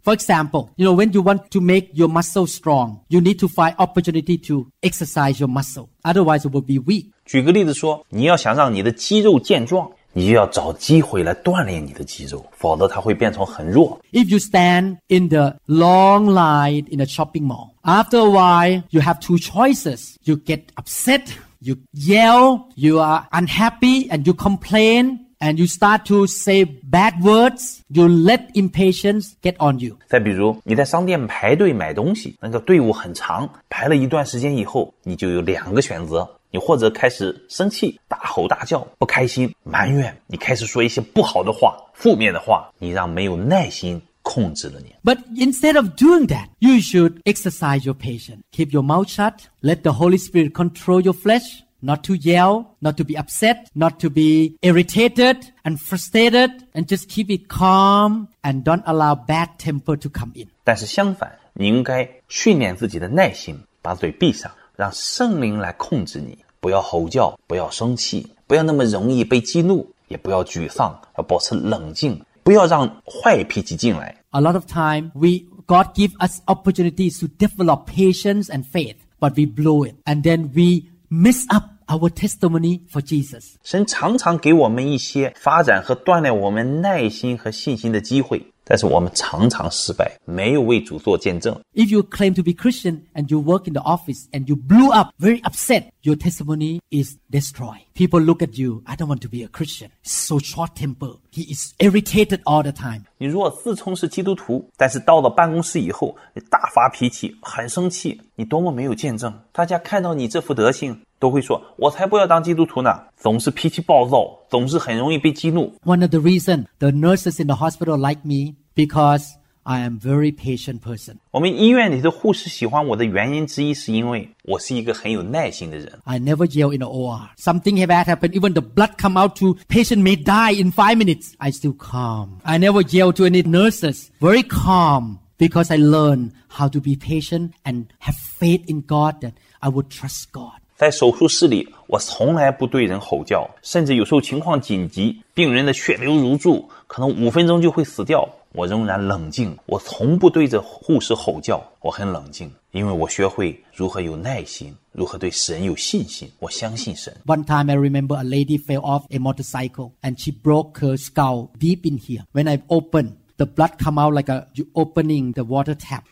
For example, you know, when you want to make your muscle strong, you need to find opportunity to exercise your muscle. Otherwise, it will be weak.
举个例子说，你要想让你的肌肉健壮，你就要找机会来锻炼你的肌肉，否则它会变成很弱。
If you stand in the long line in a shopping mall, after a while, you have two choices. You get upset, you yell, you are unhappy, and you complain, and you start to say bad words. You let impatience get on you.
再比如，你在商店排队买东西，那个队伍很长，排了一段时间以后，你就有两个选择：你或者开始生气、大吼大叫、不开心、埋怨，你开始说一些不好的话、负面的话，你让没有耐心控制了你。
But instead of doing that, you should exercise your patience. Keep your mouth shut. Let the Holy Spirit control your flesh. Not to yell, not to be upset, not to be irritated and frustrated, and just keep it calm and don't allow bad temper to come in.
但是相反，你应该训练自己的耐心，把嘴闭上，让圣灵来控制你，不要吼叫，不要生气，不要那么容易被激怒，也不要沮丧，要保持冷静，不要让坏脾气进来。
A lot of time, we, God give us opportunities to develop patience and faith, but we blow it. And then we mess up our testimony for Jesus.
神常常给我们一些发展和锻炼我们耐心和信心的机会，但是我们常常失败，没有为主做见证。
If you claim to be Christian and you work in the office and you blew up, very upset, your testimony is destroyed. People look at you, I don't want to be a Christian. So short temper. He is irritated all the time.
你若自称是基督徒，但是到了办公室以后，你大发脾气，很生气，你多么没有见证！大家看到你这副德行， 都会说：“我才不要当基督徒呢！”总是脾气暴躁，总是很容易被激怒。
One of the reasons the nurses in the hospital like me because I am very patient person.
我们医院里的护士喜欢我的原因之一，是因为我是一个很有耐心的人。
I never yell in the OR. Something bad happened, even the blood come out to patient may die in five minutes. I still calm. I never yell to any nurses. Very calm because I learned how to be patient and have faith in God that I would trust God.
在手术室里，我从来不对人吼叫，甚至有时候情况紧急，病人的血流如注，可能五分钟就会死掉，我仍然冷静。我从不对着护士吼叫，我很冷静，因为我学会如何有耐心，如何对神有信心。我相信神。
One time I remember a lady fell off a motorcycle and she broke her skull deep in here. When I opened, the blood come out like a you opening the water tap.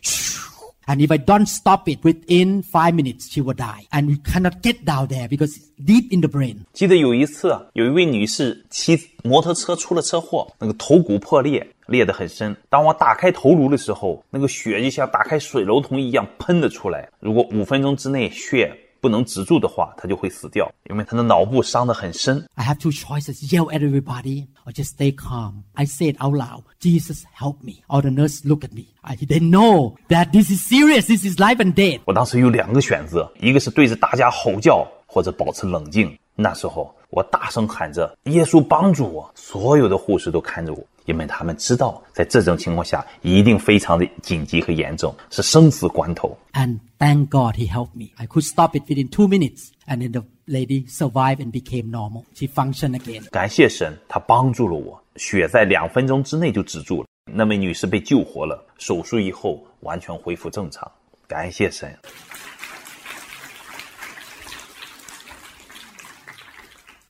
And if I don't stop it within five minutes, she will die. And we cannot get down there because it's deep in the brain.
记得有一次，有一位女士骑摩托车出了车祸，那个头骨破裂，裂得很深。当我打开头颅的时候，那个血就像打开水龙头一样喷了出来。如果五分钟之内血不能止住的话，他就会死掉，因为他的脑部伤得很深。
I have two choices yell at everybody or just stay calm. I say it out loud Jesus, help me. Or the nurse look at me. I, they know that this is serious, this is life and death.
我当时有两个选择，一个是对着大家吼叫，或者保持冷静。那时候我大声喊着“耶稣帮助我”，所有的护士都看着我，因为他们知道在这种情况下一定非常的紧急和严重，是生死关头。
And thank God he helped me. I could stop it within two minutes. And then the lady survived and became normal. She functioned again.
感谢神，他帮助了我，血在两分钟之内就止住了。那位女士被救活了，手术以后完全恢复正常。感谢神。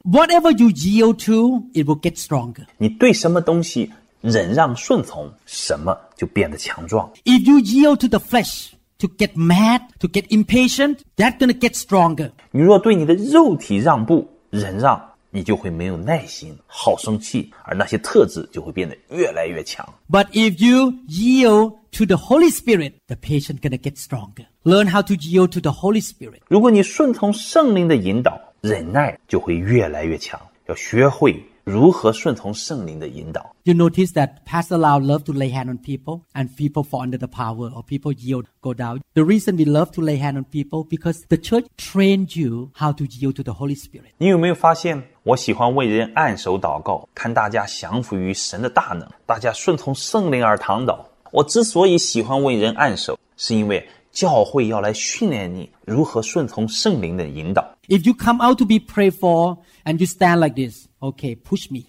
Whatever you yield to, it will get stronger.
你对什么东西忍让顺从，什么就变得强壮。
If you yield to the flesh, to get mad, to get impatient, that's gonna get stronger.
你若对你的肉体让步、忍让，你就会没有耐心，好生气，而那些特质就会变得越来越强。
But if you yield to the Holy Spirit, the patient gonna get stronger. Learn how to yield to the Holy Spirit.
如果你顺从圣灵的引导， 忍耐就会越来越强。要学会如何顺从圣灵的引导。
You notice that Pastor Lau love to lay hand on people and people fall under the power or people yield, go down. The reason we love to lay hand on people because the church trained you how to yield to the Holy Spirit.
你有没有发现，我喜欢为人按手祷告，看大家降服于神的大能，大家顺从圣灵而躺倒。我之所以喜欢为人按手，是因为教会要来训练你如何顺从圣灵的引导。
If you come out to be prayed for and you stand like this, okay, push me.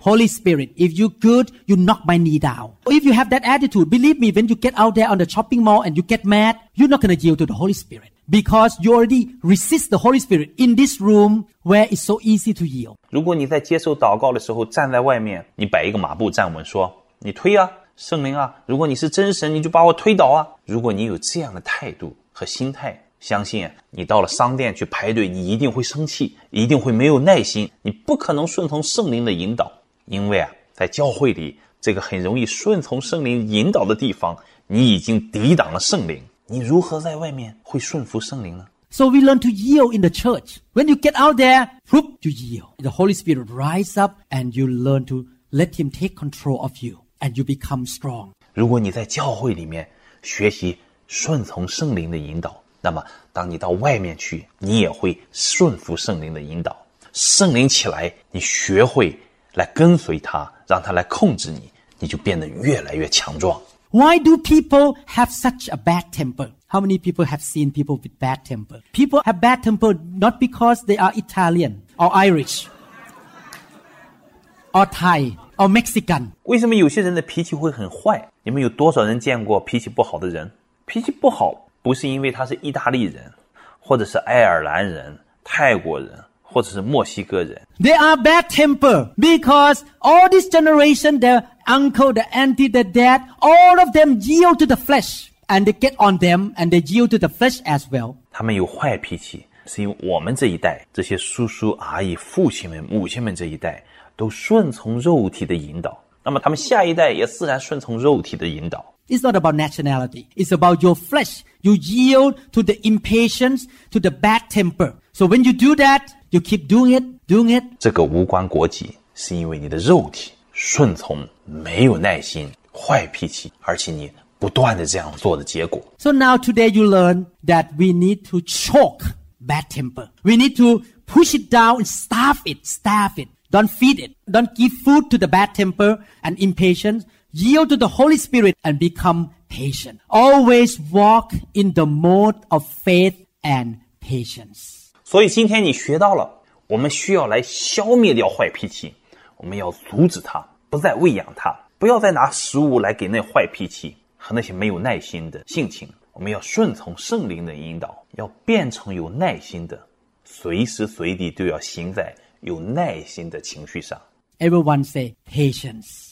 Holy Spirit, if you good, you knock my knee down. If you have that attitude, believe me, when you get out there on the shopping mall and you get mad, you're not going to yield to the Holy Spirit because you already resist the Holy Spirit in this room where it's so easy to yield.
如果你在接受祷告的时候站在外面，你摆一个马步站稳，说：“你推啊，圣灵啊！如果你是真神，你就把我推倒啊！”如果你有这样的态度 和心态，相信你到了商店去排队，你一定会生气，一定会没有耐心，你不可能顺从圣灵的引导，因为啊，在教会里这个很容易顺从圣灵引导的地方，你已经抵挡了圣灵，你如何在外面会顺服圣灵呢
？So we learn to yield in the church. When you get out there, whoop, you yield. The Holy Spirit rise up and you learn to let Him take control of you and you become strong.
如果你在教会里面学习顺从圣灵的引导，那么当你到外面去，你也会顺服圣灵的引导。圣灵起来，你学会来跟随他，让他来控制你，你就变得越来越强壮。
Why do people have such a bad temper? How many people have seen people with bad temper? People have bad temper not because they are Italian or Irish or Thai or Mexican.
为什么有些人的脾气会很坏？你们有多少人见过脾气不好的人？ 脾气不好不是因为他是意大利人，或者是爱尔兰人、泰国人，或者是墨西哥人。
They are bad temper because all this generation, their uncle, the auntie, the dad, all of them yield to the flesh and they get on them and they yield to the flesh as well.
他们有坏脾气，是因为我们这一代这些叔叔阿姨、父亲们、母亲们这一代都顺从肉体的引导，那么他们下一代也自然顺从肉体的引导。
It's not about nationality. It's about your flesh. You yield to the impatience, to the bad temper. So when you do that, you keep doing it, doing it.
这个无关国籍，是因为你的肉体顺从、没有耐心、坏脾气，而且你不断的这样做的结果。
So now today you learn that we need to choke bad temper. We need to push it down and starve it, starve it. Don't feed it. Don't give food to the bad temper and impatience. Yield to the Holy Spirit and become patient. Always walk in the mode of faith and patience.
所以今天你学到了，我们需要来消灭掉坏脾气，我们要阻止它，不再喂养它，不要再拿食物来给那坏脾气和那些没有耐心的性情。我们要顺从圣灵的引导，要变成有耐心的，随时随地都要行在有耐心的情绪上。
Everyone say patience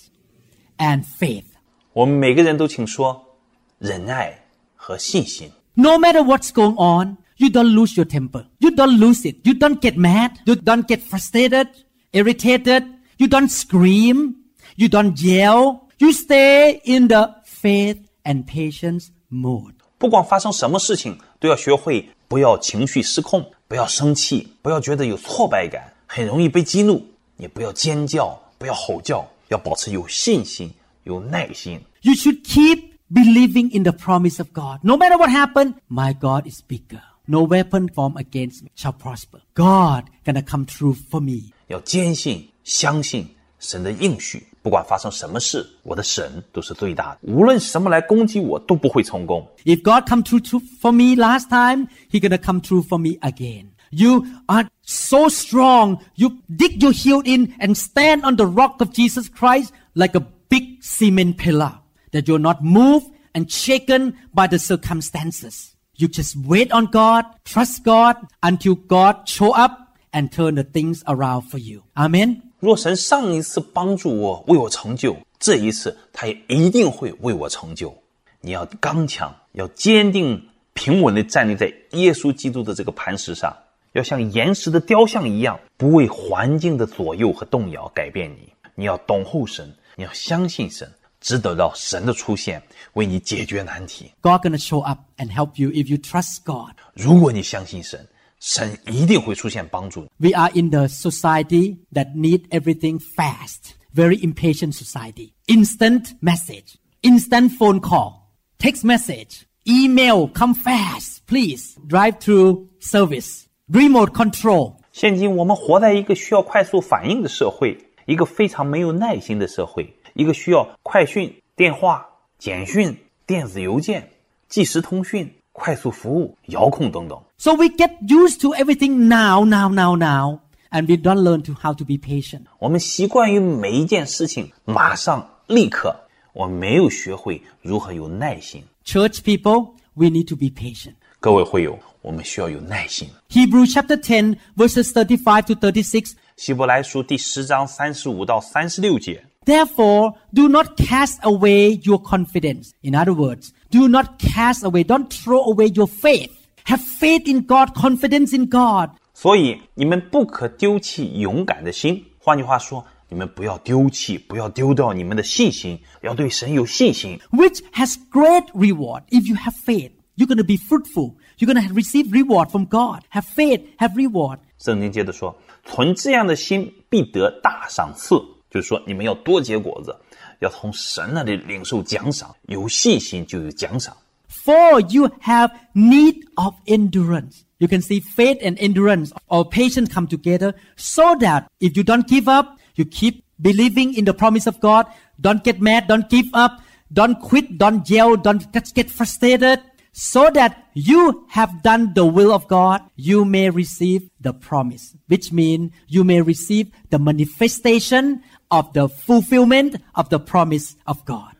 and faith.
我们每个人都请说忍耐和信心。
No matter what's going on, you don't lose your temper. You don't lose it. You don't get mad. You don't get frustrated, irritated. You don't scream. You don't yell. You stay in the faith and patience mode.
不管发生什么事情，都要学会不要情绪失控，不要生气，不要觉得有挫败感，很容易被激怒，也不要尖叫，不要吼叫， 要保持有信心、有耐心。
You should keep believing in the promise of God. No matter what happened, my God is bigger. No weapon formed against me shall prosper. God gonna come through for me.
要坚信、相信神的应许，不管发生什么事，我的神都是最大的。无论什么来攻击我，都不会成功。
If God come through to- for me last time, He gonna come through for me again. You are so strong. You dig your heel in and stand on the rock of Jesus Christ like a big cement pillar that you're not moved and shaken by the circumstances. You just wait on God, trust God until God show up and turn the things around for you. Amen.
若神上一次帮助我，为我成就，这一次他也一定会为我成就。你要刚强，要坚定、平稳地站立在耶稣基督的这个磐石上， 要像岩石的雕像一样，不为环境的左右和动摇改变你。你要懂候神，你要相信神，只等到神的出现，为你解决难题。
God gonna show up and help you if you trust God.
如果你相信神，神一定会出现帮助你。
We are in the society that need everything fast. Very impatient society. Instant message, instant phone call, text message, email, come fast, please. Drive through service, remote control.
现今我们活在一个需要快速反应的社会，一个非常没有耐心的社会，一个需要快讯、电话、简讯、电子邮件、即时通讯、快速服务、遥控等等。
So we get used to everything now, now, now, now, and we don't learn to how to be patient.
我们习惯于每一件事情马上、立刻，我们没有学会如何有耐心。
Church people, we need to be patient.
各位会友， 我们需要有耐心。
Hebrews chapter 10 verses 35 to 36
希伯来书第十章三十五到三十六节。
Therefore, do not cast away your confidence. In other words, do not cast away, don't throw away your faith. Have faith in God, confidence in God.
所以你们不可丢弃勇敢的心。换句话说，你们不要丢弃，不要丢掉你们的信心，要对神有信心。
which has great reward. If you have faith, you're going to be fruitful. You're going to receive reward from God. Have faith, have reward.
圣经接着说：“存这样的心，必得大赏赐。”就是说，你们要多结果子，要从神那里领受奖赏。有信心就有奖赏。
For you have need of endurance. You can see faith and endurance or patience come together so that if you don't give up, you keep believing in the promise of God. Don't get mad. Don't give up. Don't quit. Don't yell. Don't just get frustrated. So that you have done the will of God, you may receive the promise, which means you may receive the manifestation of the fulfillment of the promise of God.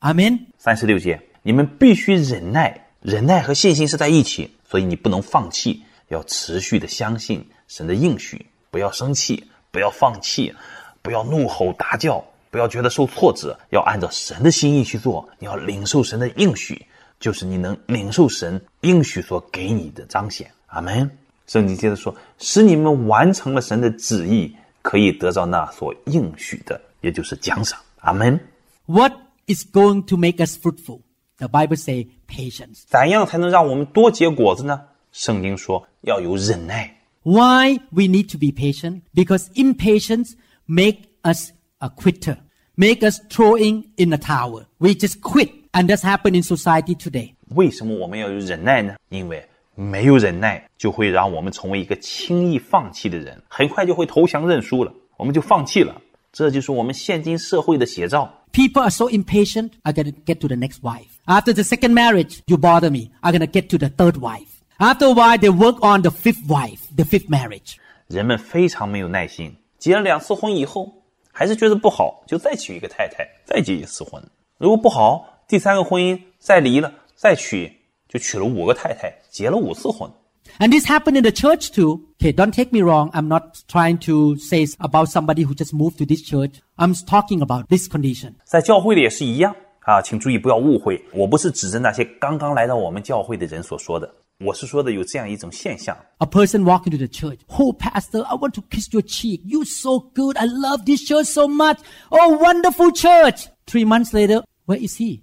Amen.
三十六节，你们必须忍耐，忍耐和信心是在一起，所以你不能放弃，要持续的相信神的应许，不要生气，不要放弃，不要怒吼大叫，不要觉得受挫折，要按照神的心意去做，你要领受神的应许， 就是你能领受神应许所给你的彰显。阿门。圣经接着说，使你们完成了神的旨意，可以得到那所应许的，也就是奖赏。阿门。
What is going to make us fruitful? The Bible say patience.
怎样才能让我们多结果子呢？圣经说要有忍耐。
Why we need to be patient? Because impatience make us a quitter, make us throwing in a tower. We just quit, and that's happened in society today.
为什么我们要有忍耐呢？因为没有忍耐，就会让我们成为一个轻易放弃的人，很快就会投降认输了，我们就放弃了。这就是我们现今社会的写照。
People are so impatient. I gotta get to the next wife. After the second marriage, you bother me. I'm gonna get to the third wife. After a while, they work on the fifth wife, the fifth marriage.
人们非常没有耐心，结了两次婚以后，还是觉得不好，就再娶一个太太，再结一次婚。如果不好， 第三个婚姻再离了，再娶，就娶了五个太太，结了五次婚。
And this happened in the church too. Okay, don't take me wrong. I'm not trying to say about somebody who just moved to this church. I'm talking about this condition.
在教会里也是一样啊，请注意不要误会，我不是指着那些刚刚来到我们教会的人所说的，我是说的有这样一种现象。
A person walk into the church. Oh, pastor, I want to kiss your cheek. You're so good. I love this church so much. Oh, wonderful church. Three months later, where is he?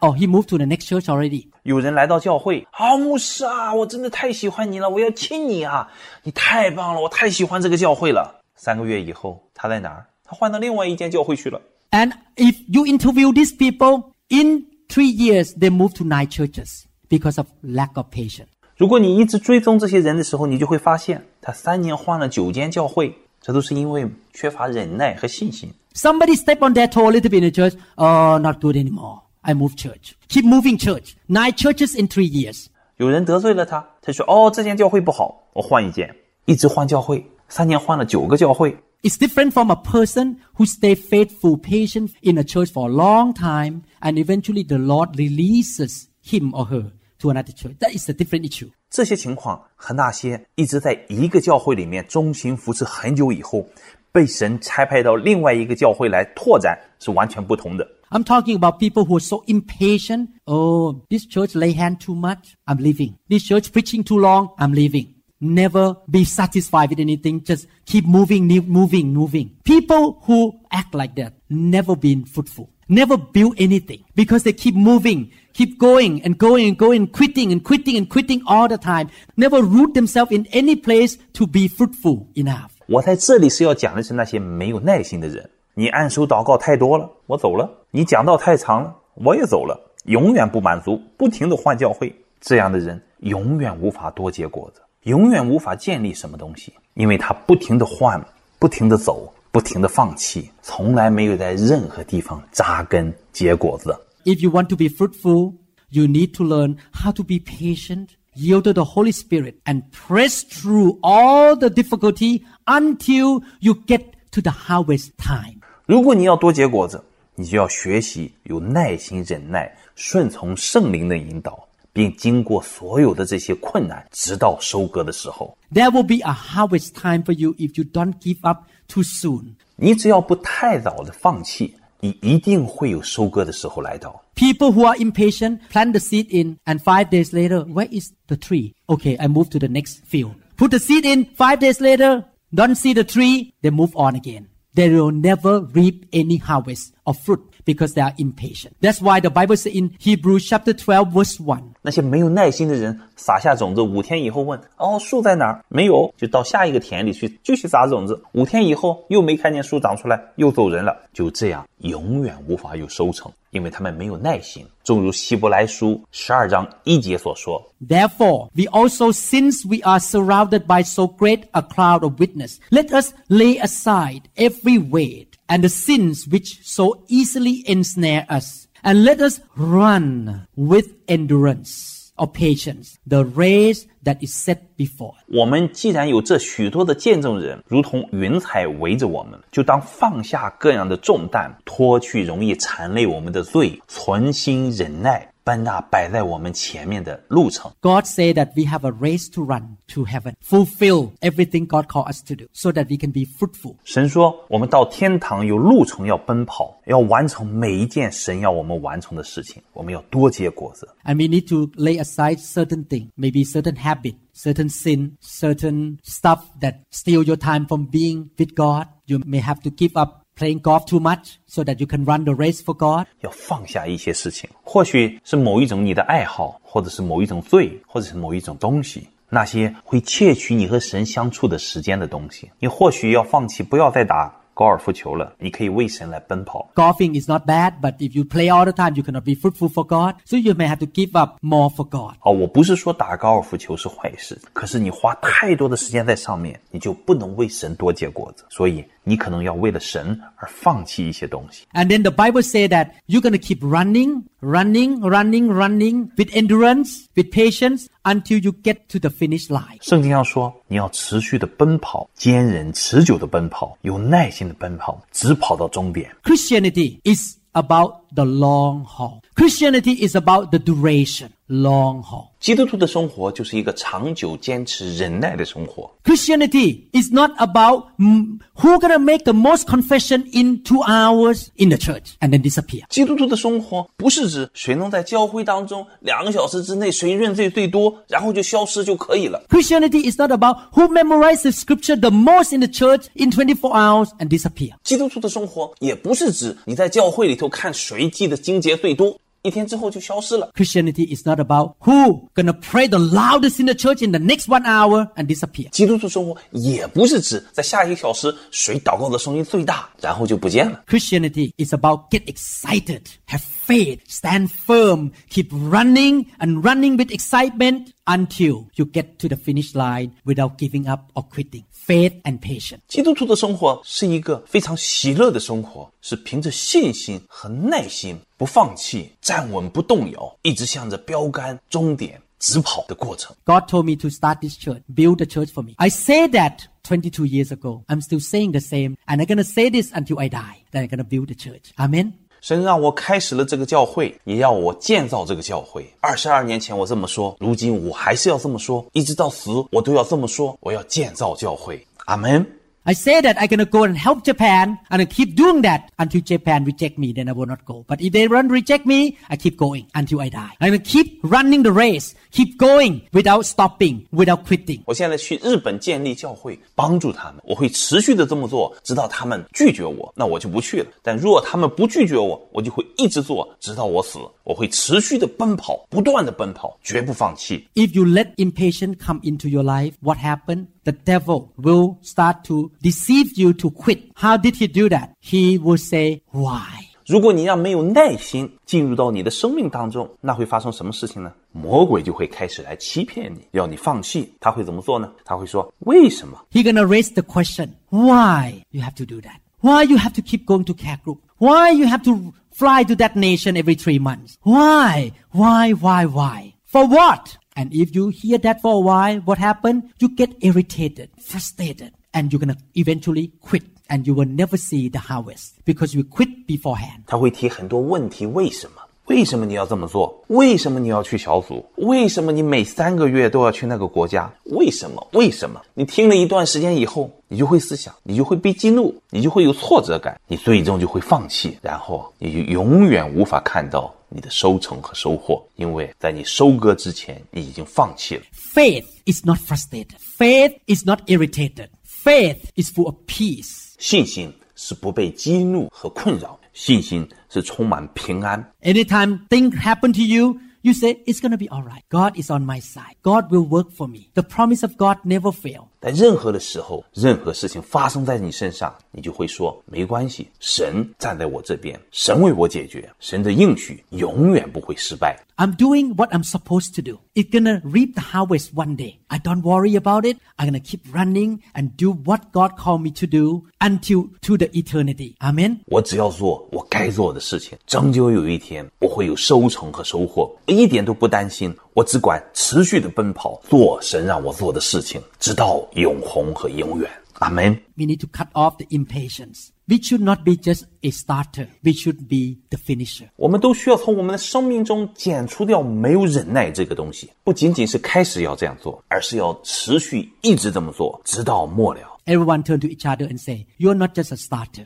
Oh, he moved to the next church already.
有人来到教会，啊，牧师啊，我真的太喜欢你了，我要亲你啊，你太棒了，我太喜欢这个教会了。三个月以后，他在哪儿？他换到另外一间教会去了。
And if you interview these people, in three years, they move to nine churches because of lack of patience.
如果你一直追踪这些人的时候，你就会发现，他三年换了九间教会，这都是因为缺乏忍耐和信心。
Somebody step on their toe a little bit in the church. Oh, not good anymore. I move church. Keep moving church. Nine churches in three years.
有人得罪了他，他说：“哦，这间教会不好，我换一间。”一直换教会，三年换了九个教会。
It's different from a person who stay faithful, patient in a church for a long time, and eventually the Lord releases him or her to another church. That is a different issue.
这些情况和那些一直在一个教会里面忠心服侍很久以后，被神差派到另外一个教会来拓展是完全不同的。
I'm talking about people who are so impatient. Oh, this church lay hand too much. I'm leaving. This church preaching too long. I'm leaving. Never be satisfied with anything. Just keep moving, ne- moving, moving. People who act like that never been fruitful. Never build anything because they keep moving, keep going and going and going, quitting and quitting and quitting all the time. Never root themselves in any place to be fruitful enough.
我在这里是要讲的是那些没有耐心的人。 你按手祷告太多了，我走了；你讲道太长了，我也走了。永远不满足，不停的换教会，这样的人永远无法多结果子，永远无法建立什么东西，因为他不停的换，不停的走，不停的放弃，从来没有在任何地方扎根结果子。
If you want to be fruitful, you need to learn how to be patient, yield to the Holy Spirit, and press through all the difficulty until you get to the harvest time.
如果你要多结果子，你就要学习有耐心、忍耐，顺从圣灵的引导，并经过所有的这些困难，直到收割的时候。
There will be a harvest time for you if you don't give up too soon.
你只要不太早的放弃，你一定会有收割的时候来到。
People who are impatient plant the seed in, and five days later, where is the tree? Okay, I move to the next field. Put the seed in, five days later, don't see the tree, they move on again. They will never reap any harvest of fruit because they are impatient. That's why the Bible says in Hebrews chapter 12 verse 1,
那些没有耐心的人，撒下种子，五天以后问：“哦，树在哪儿？”没有，就到下一个田里去继续撒种子。五天以后又没看见树长出来，又走人了。就这样，永远无法有收成，因为他们没有耐心。正如希伯来书十二章一节所说
Therefore, we also, since we are surrounded by so great a cloud of witness, let us lay aside every weight and the sins which so easily ensnare us, and let us run with endurance or patience the race that is set before. us.
我们既然有这许多的见证人，如同云彩围着我们，就当放下各样的重担，脱去容易缠累我们的罪，存心忍耐， 奔那摆在我们前面的路程。
God said that we have a race to run to heaven, fulfill everything God called us to do, so that we can be fruitful.
神说，我们到天堂有路程要奔跑，要完成每一件神要我们完成的事情。我们要多结果子，
And we need to lay aside certain things, maybe certain habit, certain sin, certain stuff that steal your time from being with God. You may have to give up playing golf too much so that you can run the race for God.
要放下一些事情，或许是某一种你的爱好，或者是某一种罪，或者是某一种东西，那些会窃取你和神相处的时间的东西，你或许要放弃，不要再打高尔夫球了，你可以为神来奔跑。
Golfing is not bad, but if you play all the time, you cannot be fruitful for God. So you may have to give up more for God.
啊，我不是说打高尔夫球是坏事，可是你花太多的时间在上面，你就不能为神多结果子，所以你可能要为了神而放弃一些东西。
And then the Bible say that you're going to keep running running, running, running with endurance, with patience until you get to the finish line.
圣经上说，你要持续的奔跑，坚韧持久的奔跑，有耐心的奔跑，直跑到终点。
Christianity is about the long haul. Christianity is about the duration, long haul.
基督徒的生活就是一个长久坚持忍耐的生活。
Christianity is not about mm, who gonna make the most confession in two hours in the church and then disappear.
基督徒的生活不是指谁能在教会当中两个小时之内谁认罪最多，然后就消失就可以了。
Christianity is not about who memorizes scripture the most in the church in 24 hours and disappear.
基督徒的生活也不是指你在教会里头看谁记的经节最多， 一天之后就消失了。
Christianity is not about who gonna pray the loudest in the church in the next one hour and disappear.
基督徒生活也不是指在下一个小时谁祷告的声音最大，然后就不见了。
Christianity is about get excited, have faith, stand firm, keep running and running with excitement until you get to the finish line without giving up or quitting. Faith and patience.
基督徒的生活是一个非常喜乐的生活，是凭着信心和耐心，不放弃，站稳不动摇，一直向着标杆终点直跑的过程。
God told me to start this church, build the church for me. I said that 22 years ago. I'm still saying the same, and I'm gonna say this until I die. Then I'm gonna build the church. Amen.
神让我开始了这个教会，也要我建造这个教会。二十二年前我这么说，如今我还是要这么说，一直到死我都要这么说。我要建造教会。阿门。
I say that I'm gonna go and help Japan, and I keep doing that until Japan reject me. Then I will not go. But if they don't reject me, I keep going until I die. I'm gonna keep running the race, keep going without stopping, without quitting.
我现在去日本建立教会，帮助他们。我会持续的这么做，直到他们拒绝我，那我就不去了。但如果他们不拒绝我，我就会一直做，直到我死。我会持续的奔跑，不断的奔跑，绝不放弃。
If you let impatience come into your life, what happened? The devil will start to deceive you to quit. How did he do that? He will say, why?
如果你让没有耐心进入到你的生命当中，那会发生什么事情呢？魔鬼就会开始来欺骗你，要你放弃。他会怎么做呢？他会说：为什么？
He gonna raise the question, why you have to do that? Why you have to keep going to care group? Why you have to fly to that nation every three months? Why? Why? Why? Why? For what? And if you hear that for a while, what happened? You get irritated, frustrated, and you're gonna eventually quit. And you will never see the harvest because you quit beforehand.
他会提很多问题，为什么？为什么你要这么做？为什么你要去小组？为什么你每三个月都要去那个国家？为什么？为什么？你听了一段时间以后，你就会思想，你就会被激怒，你就会有挫折感，你最终就会放弃，然后你就永远无法看到你的收成和收获，因为在你收割之前，你已经放弃了。
Faith is not frustrated. Faith is not irritated. Faith is full of peace.
信心是不被激怒和困扰，信心是充满平安。
Anytime things happen to you, you say, it's gonna be alright. God is on my side. God will work for me. The promise of God never fail.
在任何的时候，任何事情发生在你身上，你就会说没关系，神站在我这边，神为我解决，神的应许永远不会失败。
I'm doing what I'm supposed to do. It's gonna reap the harvest one day. I don't worry about it. I'm gonna keep running and do what God called me to do until to the eternity. Amen.
我只要做我该做的事情，终究有一天我会有收成和收获，我一点都不担心。我只管持续的奔跑，做神让我做的事情，直到永恒和永远。阿门。
We need to cut off the impatience. We should not be just a starter. We should be the finisher.
我们都需要从我们的生命中剪除掉没有忍耐这个东西，不仅仅是开始要这样做，而是要持续一直这么做，直到末了。
Everyone turn to each other and say, You're not just a starter.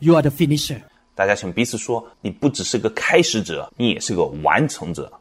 You are the finisher.
大家请彼此说，你不只是个开始者，你也是个完成者。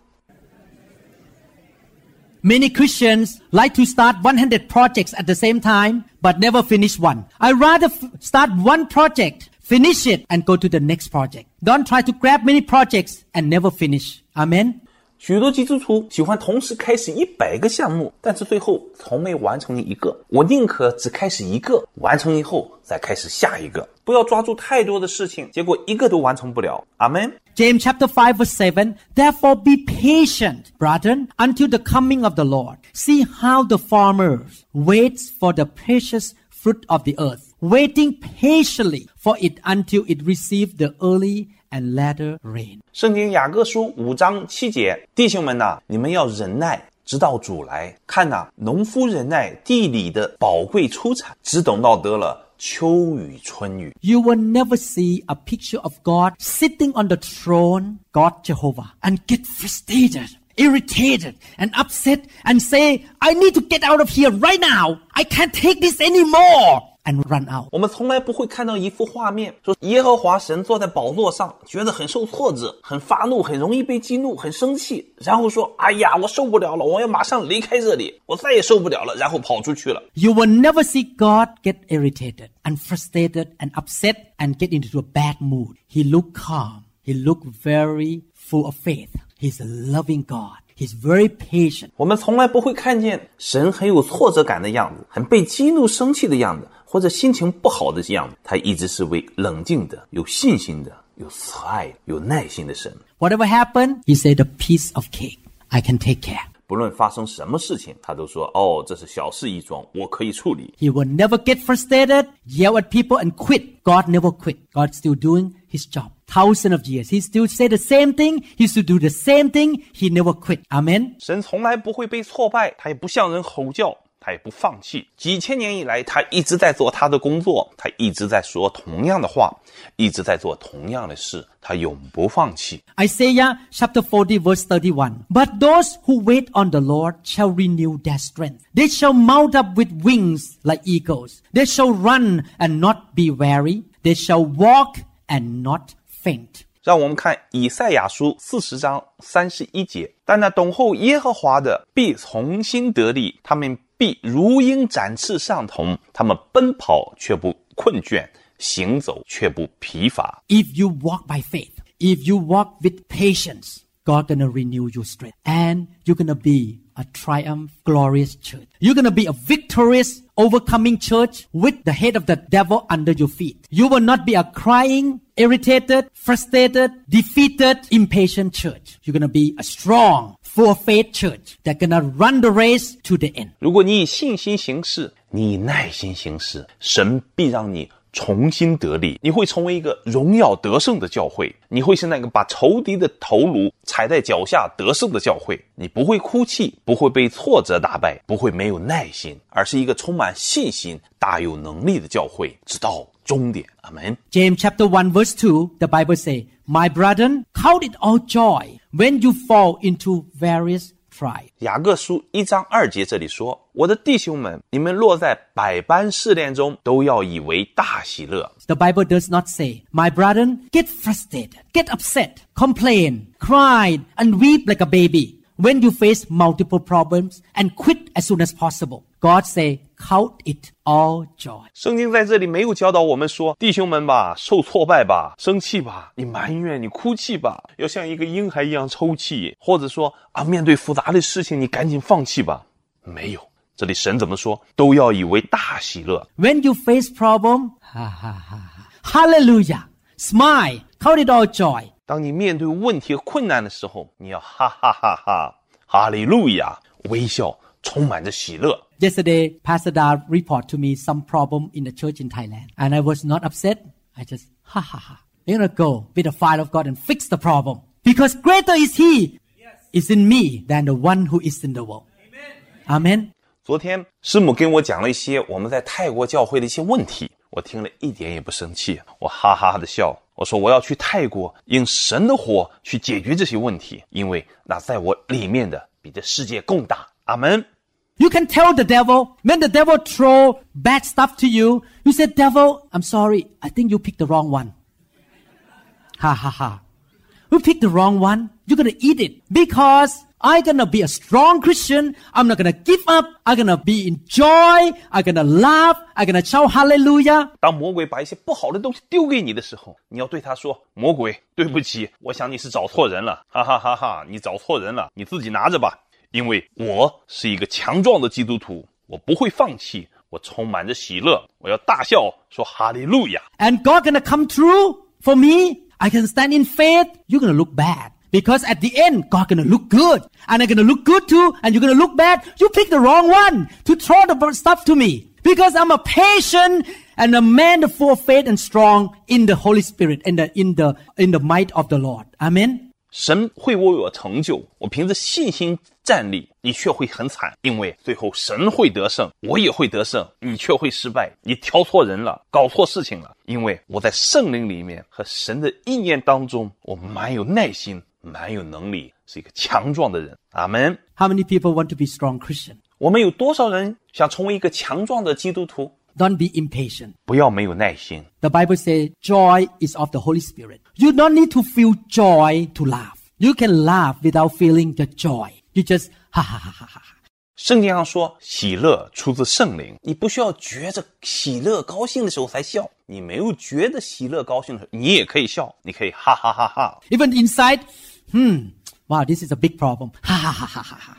Many Christians like to start 100 projects at the same time, but never finish one. I rather f- start one project, finish it, and go to the next project. Don't try to grab many projects and never finish. Amen.
许多基督徒喜欢同时开始一百个项目，但是最后从没完成一个。我宁可只开始一个，完成以后再开始下一个，不要抓住太多的事情，结果一个都完成不了。阿门。
James chapter 5 verse 7 Therefore be patient, brethren, until the coming of the Lord. See how the farmer waits for the precious fruit of the earth, waiting patiently for it until it received the early and latter rain.
圣经雅各书五章七节，弟兄们呐、你们要忍耐，直到主来。看呐、农夫忍耐地里的宝贵出产，只等到得了 秋雨春雨。
You will never see a picture of God sitting on the throne, God Jehovah, and get frustrated, irritated, and upset and say, I need to get out of here right now. I can't take this anymore. And run out.
我们从来不会看到一幅画面，说耶和华神坐在宝座上，觉得很受挫折、很发怒、很容易被激怒、很生气，然后说：“哎呀，我受不了了，我要马上离开这里，我再也受不了了。”然后跑出去了。
You will never see God get irritated and frustrated and upset and get into a bad mood. He look calm. He look very full of faith. He's a loving God. He's very patient.
我们从来不会看见神很有挫折感的样子，很被激怒、生气的样子，或者心情不好的样子。他一直是位冷静的、有信心的、有慈爱的、有耐心的神。
Whatever happened, he said, a piece of cake. I can take care.
不论发生什么事情，他都说：“哦，这是小事一桩，我可以处理。
He will never get frustrated, yell at people and quit. God never quit. God's still doing his job. Thousands of years. He still say the same thing. He still do the same thing. He never quit. Amen.
神从来不会被挫败，他也不向人吼叫， 他也不放弃。几千年以来，他一直在做他的工作，他一直在说同样的话，一直在做同样的事，他永不放弃。
Isaiah chapter 40 verse 31. But those who wait on the Lord shall renew their strength. They shall mount up with wings like eagles. They shall run and not be weary. They shall walk and not faint.
让我们看以赛亚书四十章三十一节。但那等候耶和华的必重新得力，他们 必如鹰展翅上腾，他们奔跑却不困倦，行走却不疲乏。
If you walk by faith, if you walk with patience, God gonna renew your strength. And you're gonna be a triumph, glorious church. You're gonna be a victorious, overcoming church with the head of the devil under your feet. You will not be a crying, irritated, frustrated, defeated, impatient church. You're gonna be a strong, of faith church that gonna run the race to the end.
如果你以信心行事，你以耐心行事，神必让你重新得力。你会成为一个荣耀得胜的教会，你会是那个把仇敌的头颅踩在脚下得胜的教会。你不会哭泣，不会被挫折打败，不会没有耐心，而是一个充满信心、大有能力的教会，直到终点。阿门。
James chapter one verse two, the Bible say, My brethren, count it all joy when you fall into various trials.
雅各书一章二节这里说：“我的弟兄们，你们落在百般试炼中，都要以为大喜乐。
The Bible does not say, My brethren, get frustrated, get upset, complain, cry, and weep like a baby when you face multiple problems and quit as soon as possible. God say, count it all joy.
圣经在这里没有教导我们说，弟兄们吧，受挫败吧，生气吧，你埋怨，你哭泣吧，要像一个婴孩一样抽泣，或者说啊，面对复杂的事情，你赶紧放弃吧。没有，这里神怎么说？都要以为大喜乐。
When you face problem, ha ha ha ha. Hallelujah. Smile. Count it all joy.
当你面对问题和困难的时候，你要哈哈哈哈，哈利路亚，微笑，充满着喜乐。
Yesterday, Pastor Dar report to me some problem in the church in Thailand. And I was not upset. I just, ha ha ha. You're gonna go with the fire of God and fix the problem. Because greater is He is in me than the one who is in the world. Amen.
昨天师母跟我讲了一些我们在泰国教会的一些问题，我听了一点也不生气，我哈哈哈的笑。我说我要去泰国，用神的火去解决这些问题，因为那在我里面的比这世界更大。阿门。
You can tell the devil, when the devil throw bad stuff to you, you say, devil, I'm sorry. I think you picked the wrong one. Ha ha ha. You picked the wrong one. You're gonna eat it because I'm gonna be a strong Christian. I'm not gonna give up. I'm gonna be in joy. I'm gonna laugh. I'm gonna shout hallelujah.
当魔鬼把一些不好的东西丢给你的时候，你要对他说：“魔鬼，对不起，我想你是找错人了，哈哈哈哈！你找错人了，你自己拿着吧， 因为我是一个强壮的基督徒，我不会放弃，我充满着喜乐，我要大笑说哈利路亚。
And God gonna come through for me. I can stand in faith. You're gonna look bad. Because at the end, God gonna look good. And I'm gonna look good too. And you're gonna look bad. You picked the wrong one to throw the stuff to me. Because I'm a patient and a man full of faith and strong in the Holy Spirit and the, in the in the might of the Lord. Amen.
神会为我成就，我凭着信心站立，你却会很惨，因为最后神会得胜，我也会得胜，你却会失败。你挑错人了，搞错事情了，因为我在圣灵里面和神的意念当中，我蛮有耐心，蛮有能力，是一个强壮的人。阿门。
How many people want to be strong Christian?
我们有多少人想成为一个强壮的基督徒？
Don't be impatient.
不要没有耐心。
The Bible says joy is of the Holy Spirit. You don't need to feel joy to laugh. You can laugh without feeling the joy. You just ha ha ha ha ha. ha.
圣经上说，喜乐出自圣灵，你不需要觉着喜乐高兴的时候才笑，你没有觉得喜乐高兴的时候，你也可以笑，你可以哈哈哈哈。
Even inside, hmm, wow, this is a big problem. Ha ha ha ha ha ha.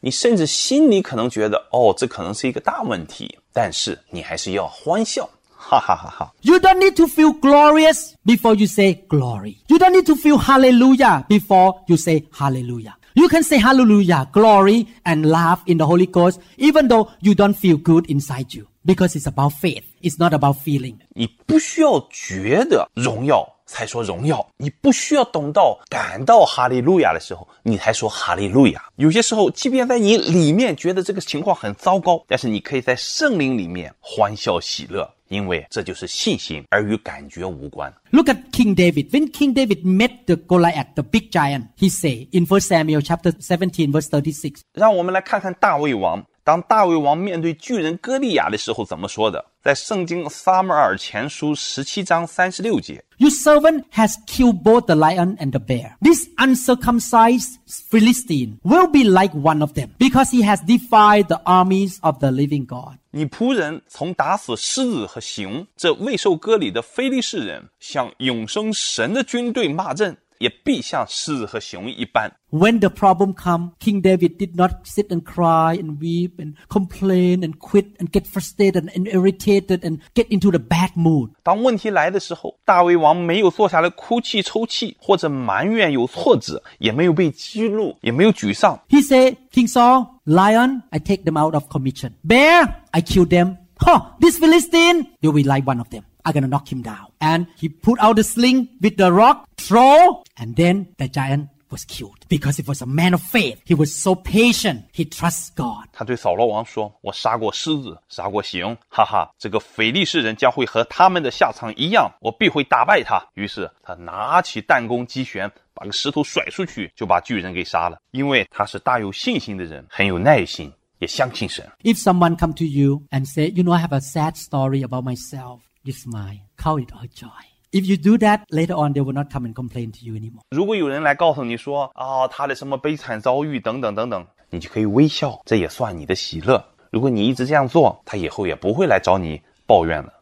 你甚至心里可能觉得，哦，这可能是一个大问题， 但是你还是要欢笑，哈哈哈哈。
You don't need to feel glorious before you say glory. You don't need to feel hallelujah before you say hallelujah. You can say hallelujah, glory, and laugh in the Holy Ghost, even though you don't feel good inside you. Because it's about faith. It's not about feeling.
你不需要觉得荣耀 才说荣耀，你不需要等到感到哈利路亚的时候，你才说哈利路亚。有些时候，即便在你里面觉得这个情况很糟糕，但是你可以在圣灵里面欢笑喜乐，因为这就是信心，而与感觉无关。
Look at King David. When King David met the Goliath, the big giant, he say in 1 Samuel chapter 17 verse 36,
让我们来看看大卫王。当大卫王面对巨人歌利亚的时候，怎么说的？在圣经撒母耳前书十七章三十六节
，Your servant has killed both the lion and the bear. This uncircumcised Philistine will be like one of them because he has defied the armies of the living God.
你仆人从打死狮子和熊这未受割礼的非利士人，向永生神的军队骂阵，也必像狮子和熊一般。
When the problem come, King David did not sit and cry and weep and complain and quit and get frustrated and irritated and get into the bad mood.
当问题来的时候，大卫王没有坐下来哭泣抽泣，或者埋怨有挫折，也没有被激怒，也没有沮丧。
He said, King Saul, lion, I take them out of commission. Bear, I kill them. Huh, this Philistine, you'll be like one of them. I'm going to knock him down. And he put out the sling with the rock, throw, and then the giant was killed because he was a man of faith. He was so patient. He trusts God.
他对扫罗王说：“我杀过狮子，杀过熊，哈哈！这个非利士人将会和他们的下场一样，我必会打败他。”于是他拿起弹弓击旋，把个石头甩出去，就把巨人给杀了。因为他是大有信心的人，很有耐心，也相信神。
If someone come to you and say, "You know, I have a sad story about myself," you smile. Count it all joy. If you do that, later on they will not come and complain to you anymore.
如果有人来告诉你说啊，他的什么悲惨遭遇等等等等，你就可以微笑，这也算你的喜乐。如果你一直这样做，他以后也不会来找你抱怨了。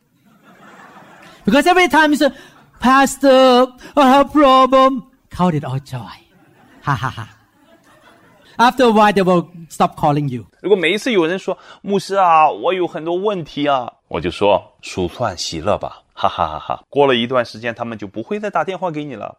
Because every time you say, Pastor, I have problem, count it all joy. Ha ha ha. After a while, they will stop calling you.
如果每一次有人说牧师啊，我有很多问题啊， 我就说数算喜乐吧，哈哈哈哈。过了一段时间，他们就不会再打电话给你了。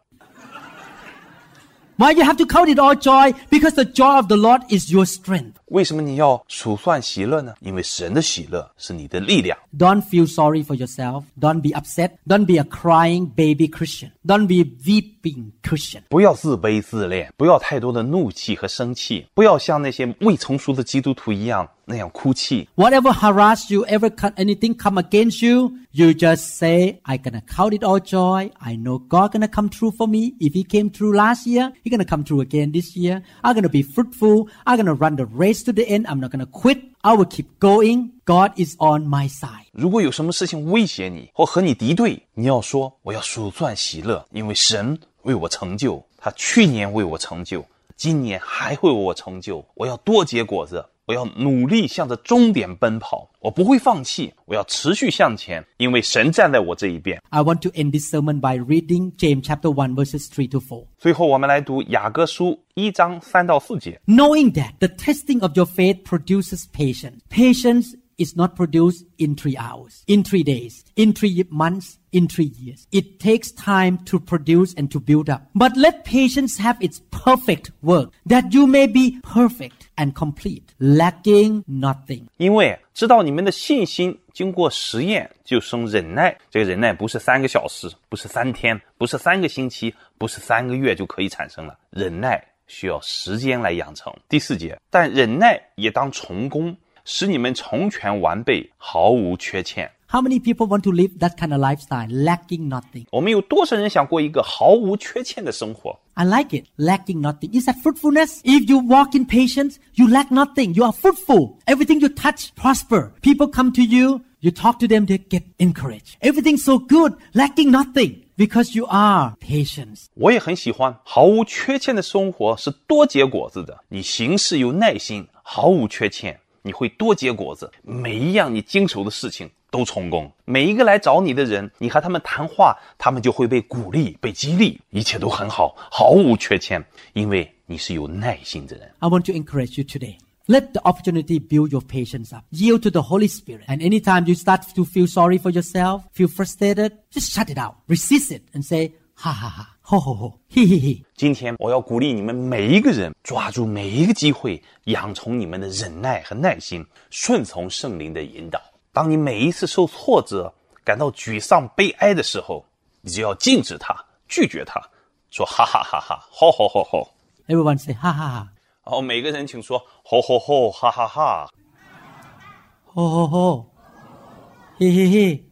Why you have to count it all joy? Because the joy of the Lord is your strength.
为什么你要数算喜乐呢？因为神的喜乐是你的力量。
Don't feel sorry for yourself. Don't be upset. Don't be a crying baby Christian. Don't be weeping Christian.
不要自卑自恋，不要太多的怒气和生气，不要像那些未成熟的基督徒一样那样哭泣。
Whatever harass you, ever co- anything come against you, you just say, I gonna count it all joy. I know God gonna come through for me. If He came through last year, He gonna come through again this year. I'm gonna be fruitful. I'm gonna run the race to the end. I'm not gonna quit. I will keep going. God is on my side.
如果有什么事情威胁你或和你敌对，你要说我要数算喜乐，因为神为我成就，他去年为我成就，今年还会为我成就。我要多结果子， 我要努力向着终点奔跑，我不会放弃，我要持续向前，因为神站在我这一边。
I want to end this sermon by reading James chapter one verses three to four
最后，我们来读雅各书一章三到四节。
Knowing that the testing of your faith produces patience. Patience is not produced in three hours, in three days, in three months, in three years. It takes time to produce and to build up. But let patience have its perfect work, that you may be perfect and complete, lacking nothing.
因为知道你们的信心经过实验就生忍耐，这个忍耐不是三个小时，不是三天，不是三个星期，不是三个月就可以产生了。忍耐需要时间来养成。第四节，但忍耐也当从功， 使你们从全完备，毫无缺欠。
How many people want to live that kind of lifestyle, lacking nothing?
我们有多少人想过一个毫无缺欠的生活？
I like it. Lacking nothing. Is that fruitfulness? If you walk in patience, you lack nothing. You are fruitful. Everything you touch prosper. People come to you, you talk to them, they get encouraged. Everything's so good, lacking nothing. Because you are patient.
我也很喜欢毫无缺欠的生活，是多结果子的。你行事有耐心，毫无缺欠， 你会多结果子。每一样你经手的事情都成功。每一个来找你的人，你和他们谈话，他们就会被鼓励、被激励，一切都很好，毫无缺欠，因为你是有耐心的人。
I want to encourage you today. Let the opportunity build your patience up. Yield to the Holy Spirit. And anytime you start to feel sorry for yourself, feel frustrated, just shut it out. Resist it and say, ha ha ha, ho ho ho, he he he.
今天我要鼓励你们每一个人，抓住每一个机会，养成你们的忍耐和耐心，顺从圣灵的引导。当你每一次受挫折、感到沮丧、悲哀的时候，你就要禁止它，拒绝它，说哈哈哈哈，吼吼吼吼。
Everyone say, ha ha,
然后每个人请说吼吼吼，哈哈哈。
ho ho ho, he he he.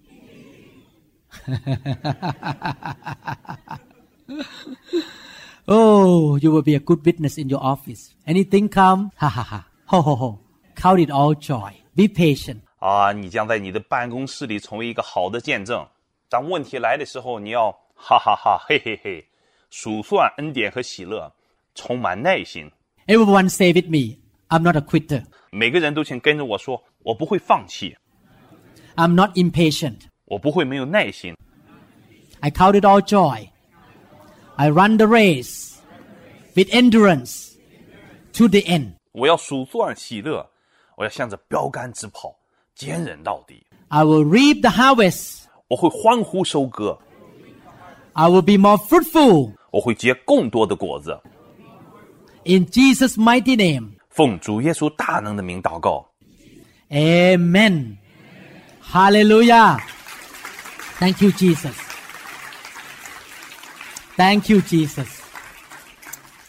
oh, you will be a good witness in your office. Anything come, ha ha ha, ho ho ho. Count it all joy. Be patient.
啊，你将在你的办公室里成为一个好的见证。当问题来的时候，你要哈哈哈，嘿嘿嘿，数算恩典和喜乐，充满耐心。
Everyone say with me, I'm not a quitter.
每个人都请跟着我说，我不会放弃，
I'm not impatient.
我不会没有耐心。
I count it all joy. I run the race with endurance to the end.
我要数算喜乐，我要向着标杆直跑，坚忍到底。
I will reap the harvest.
我会欢呼收割，
I will be more fruitful.
我会结更多的果子。
In Jesus' mighty name.
奉主耶稣大能的名祷告，
Amen. Hallelujah. Thank you, Jesus. Thank you, Jesus.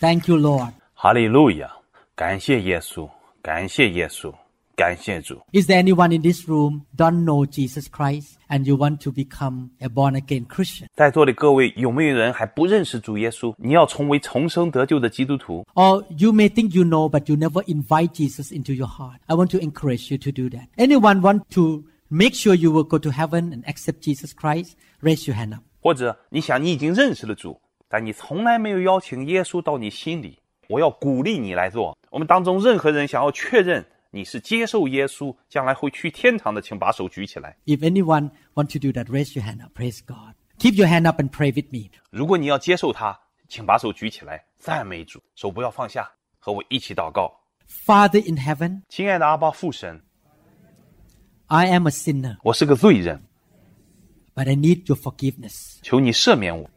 Thank you, Lord.
哈利路亚！感谢耶稣，感谢耶稣，感谢主。
Is there anyone in this room don't know Jesus Christ and you want to become a born again Christian?
在座的各位，有没有人还不认识主耶稣？你要成为重生得救的基督徒，
Or you may think you know, but you never invite Jesus into your heart. I want to encourage you to do that. Anyone want to make sure you will go to heaven and accept Jesus Christ? Raise your hand up.
或者你想你已经认识了主，但你从来没有邀请耶稣到你心里，我要鼓励你来做。我们当中任何人想要确认你是接受耶稣，将来会去天堂的，请把手举起来。
If anyone want to do that, raise your hand up. Praise God. Keep your hand up and pray with me.
如果你要接受他，请把手举起来，赞美主，手不要放下，和我一起祷告。
Father in heaven,
亲爱的阿爸父神
，I am a sinner,
我是个罪人，
but I need your forgiveness.
求你赦免我。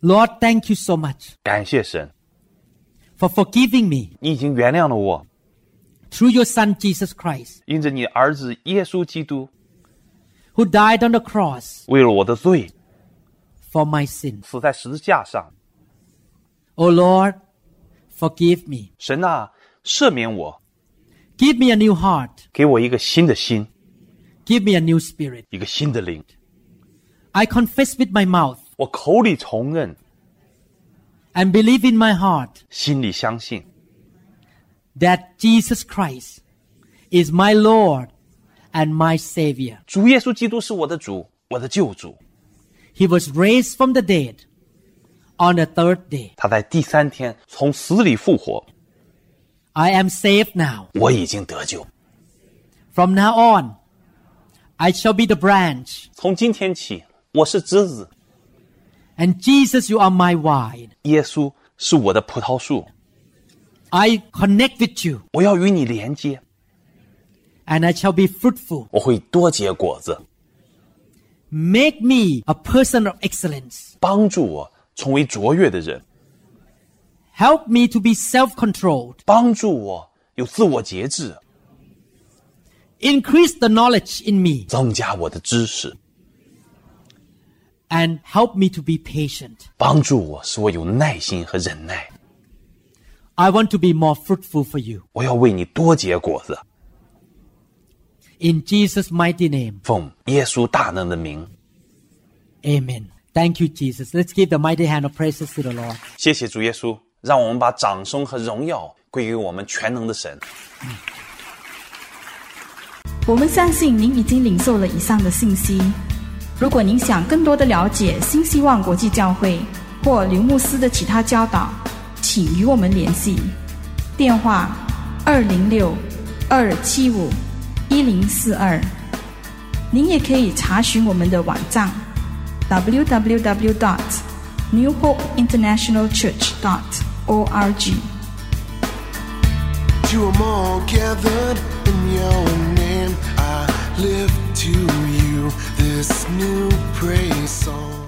Lord, thank you so much
感谢神，
for forgiving me
你已经原谅了我，
through your son Jesus Christ,
因着你儿子耶稣基督
who died on the cross
为了我的罪
for my sins.
死在十字架上。
Oh Lord, forgive me.
神啊，赦免我，
Give me a new heart.
给我一个新的心，
Give me a new spirit.
一个新的灵。
I confess with my mouth
我口里承认，
and believe in my heart
心里相信，
that Jesus Christ is my Lord and my Savior.
主耶稣基督是我的主，我的救主。
He was raised from the dead on the third day.
他在第三天从死里复活，
I am saved now.
我已经得救。
From now on, I shall be the branch,
从今天起，我是枝子，
and Jesus, you are my vine.
耶稣是我的葡萄树，
I connect with you,
我要与你连接，
and I shall be fruitful.
我会多结果子，
Make me a person of excellence.
帮助我成为卓越的人，
Help me to be self-controlled.
帮助我有自我节制，
Increase the knowledge in me
增加我的知识，
and help me to be patient.
帮助我使我有耐心和忍耐。
I want to be more fruitful for you.
我要为你多结果子，
In Jesus' mighty name.
奉耶稣大能的名，
Amen. Thank you, Jesus. Let's give the mighty hand of praises to the Lord.
谢谢主耶稣，让我们把掌声和荣耀归给我们全能的神。
我们相信您已经领受了以上的信息。如果您想更多的了解新希望国际教会或刘牧师的其他教导，请与我们联系，电话二零六二七五一零四二。您也可以查询我们的网站 www dot New Hope International Church dot org。
I lift to you this new praise song.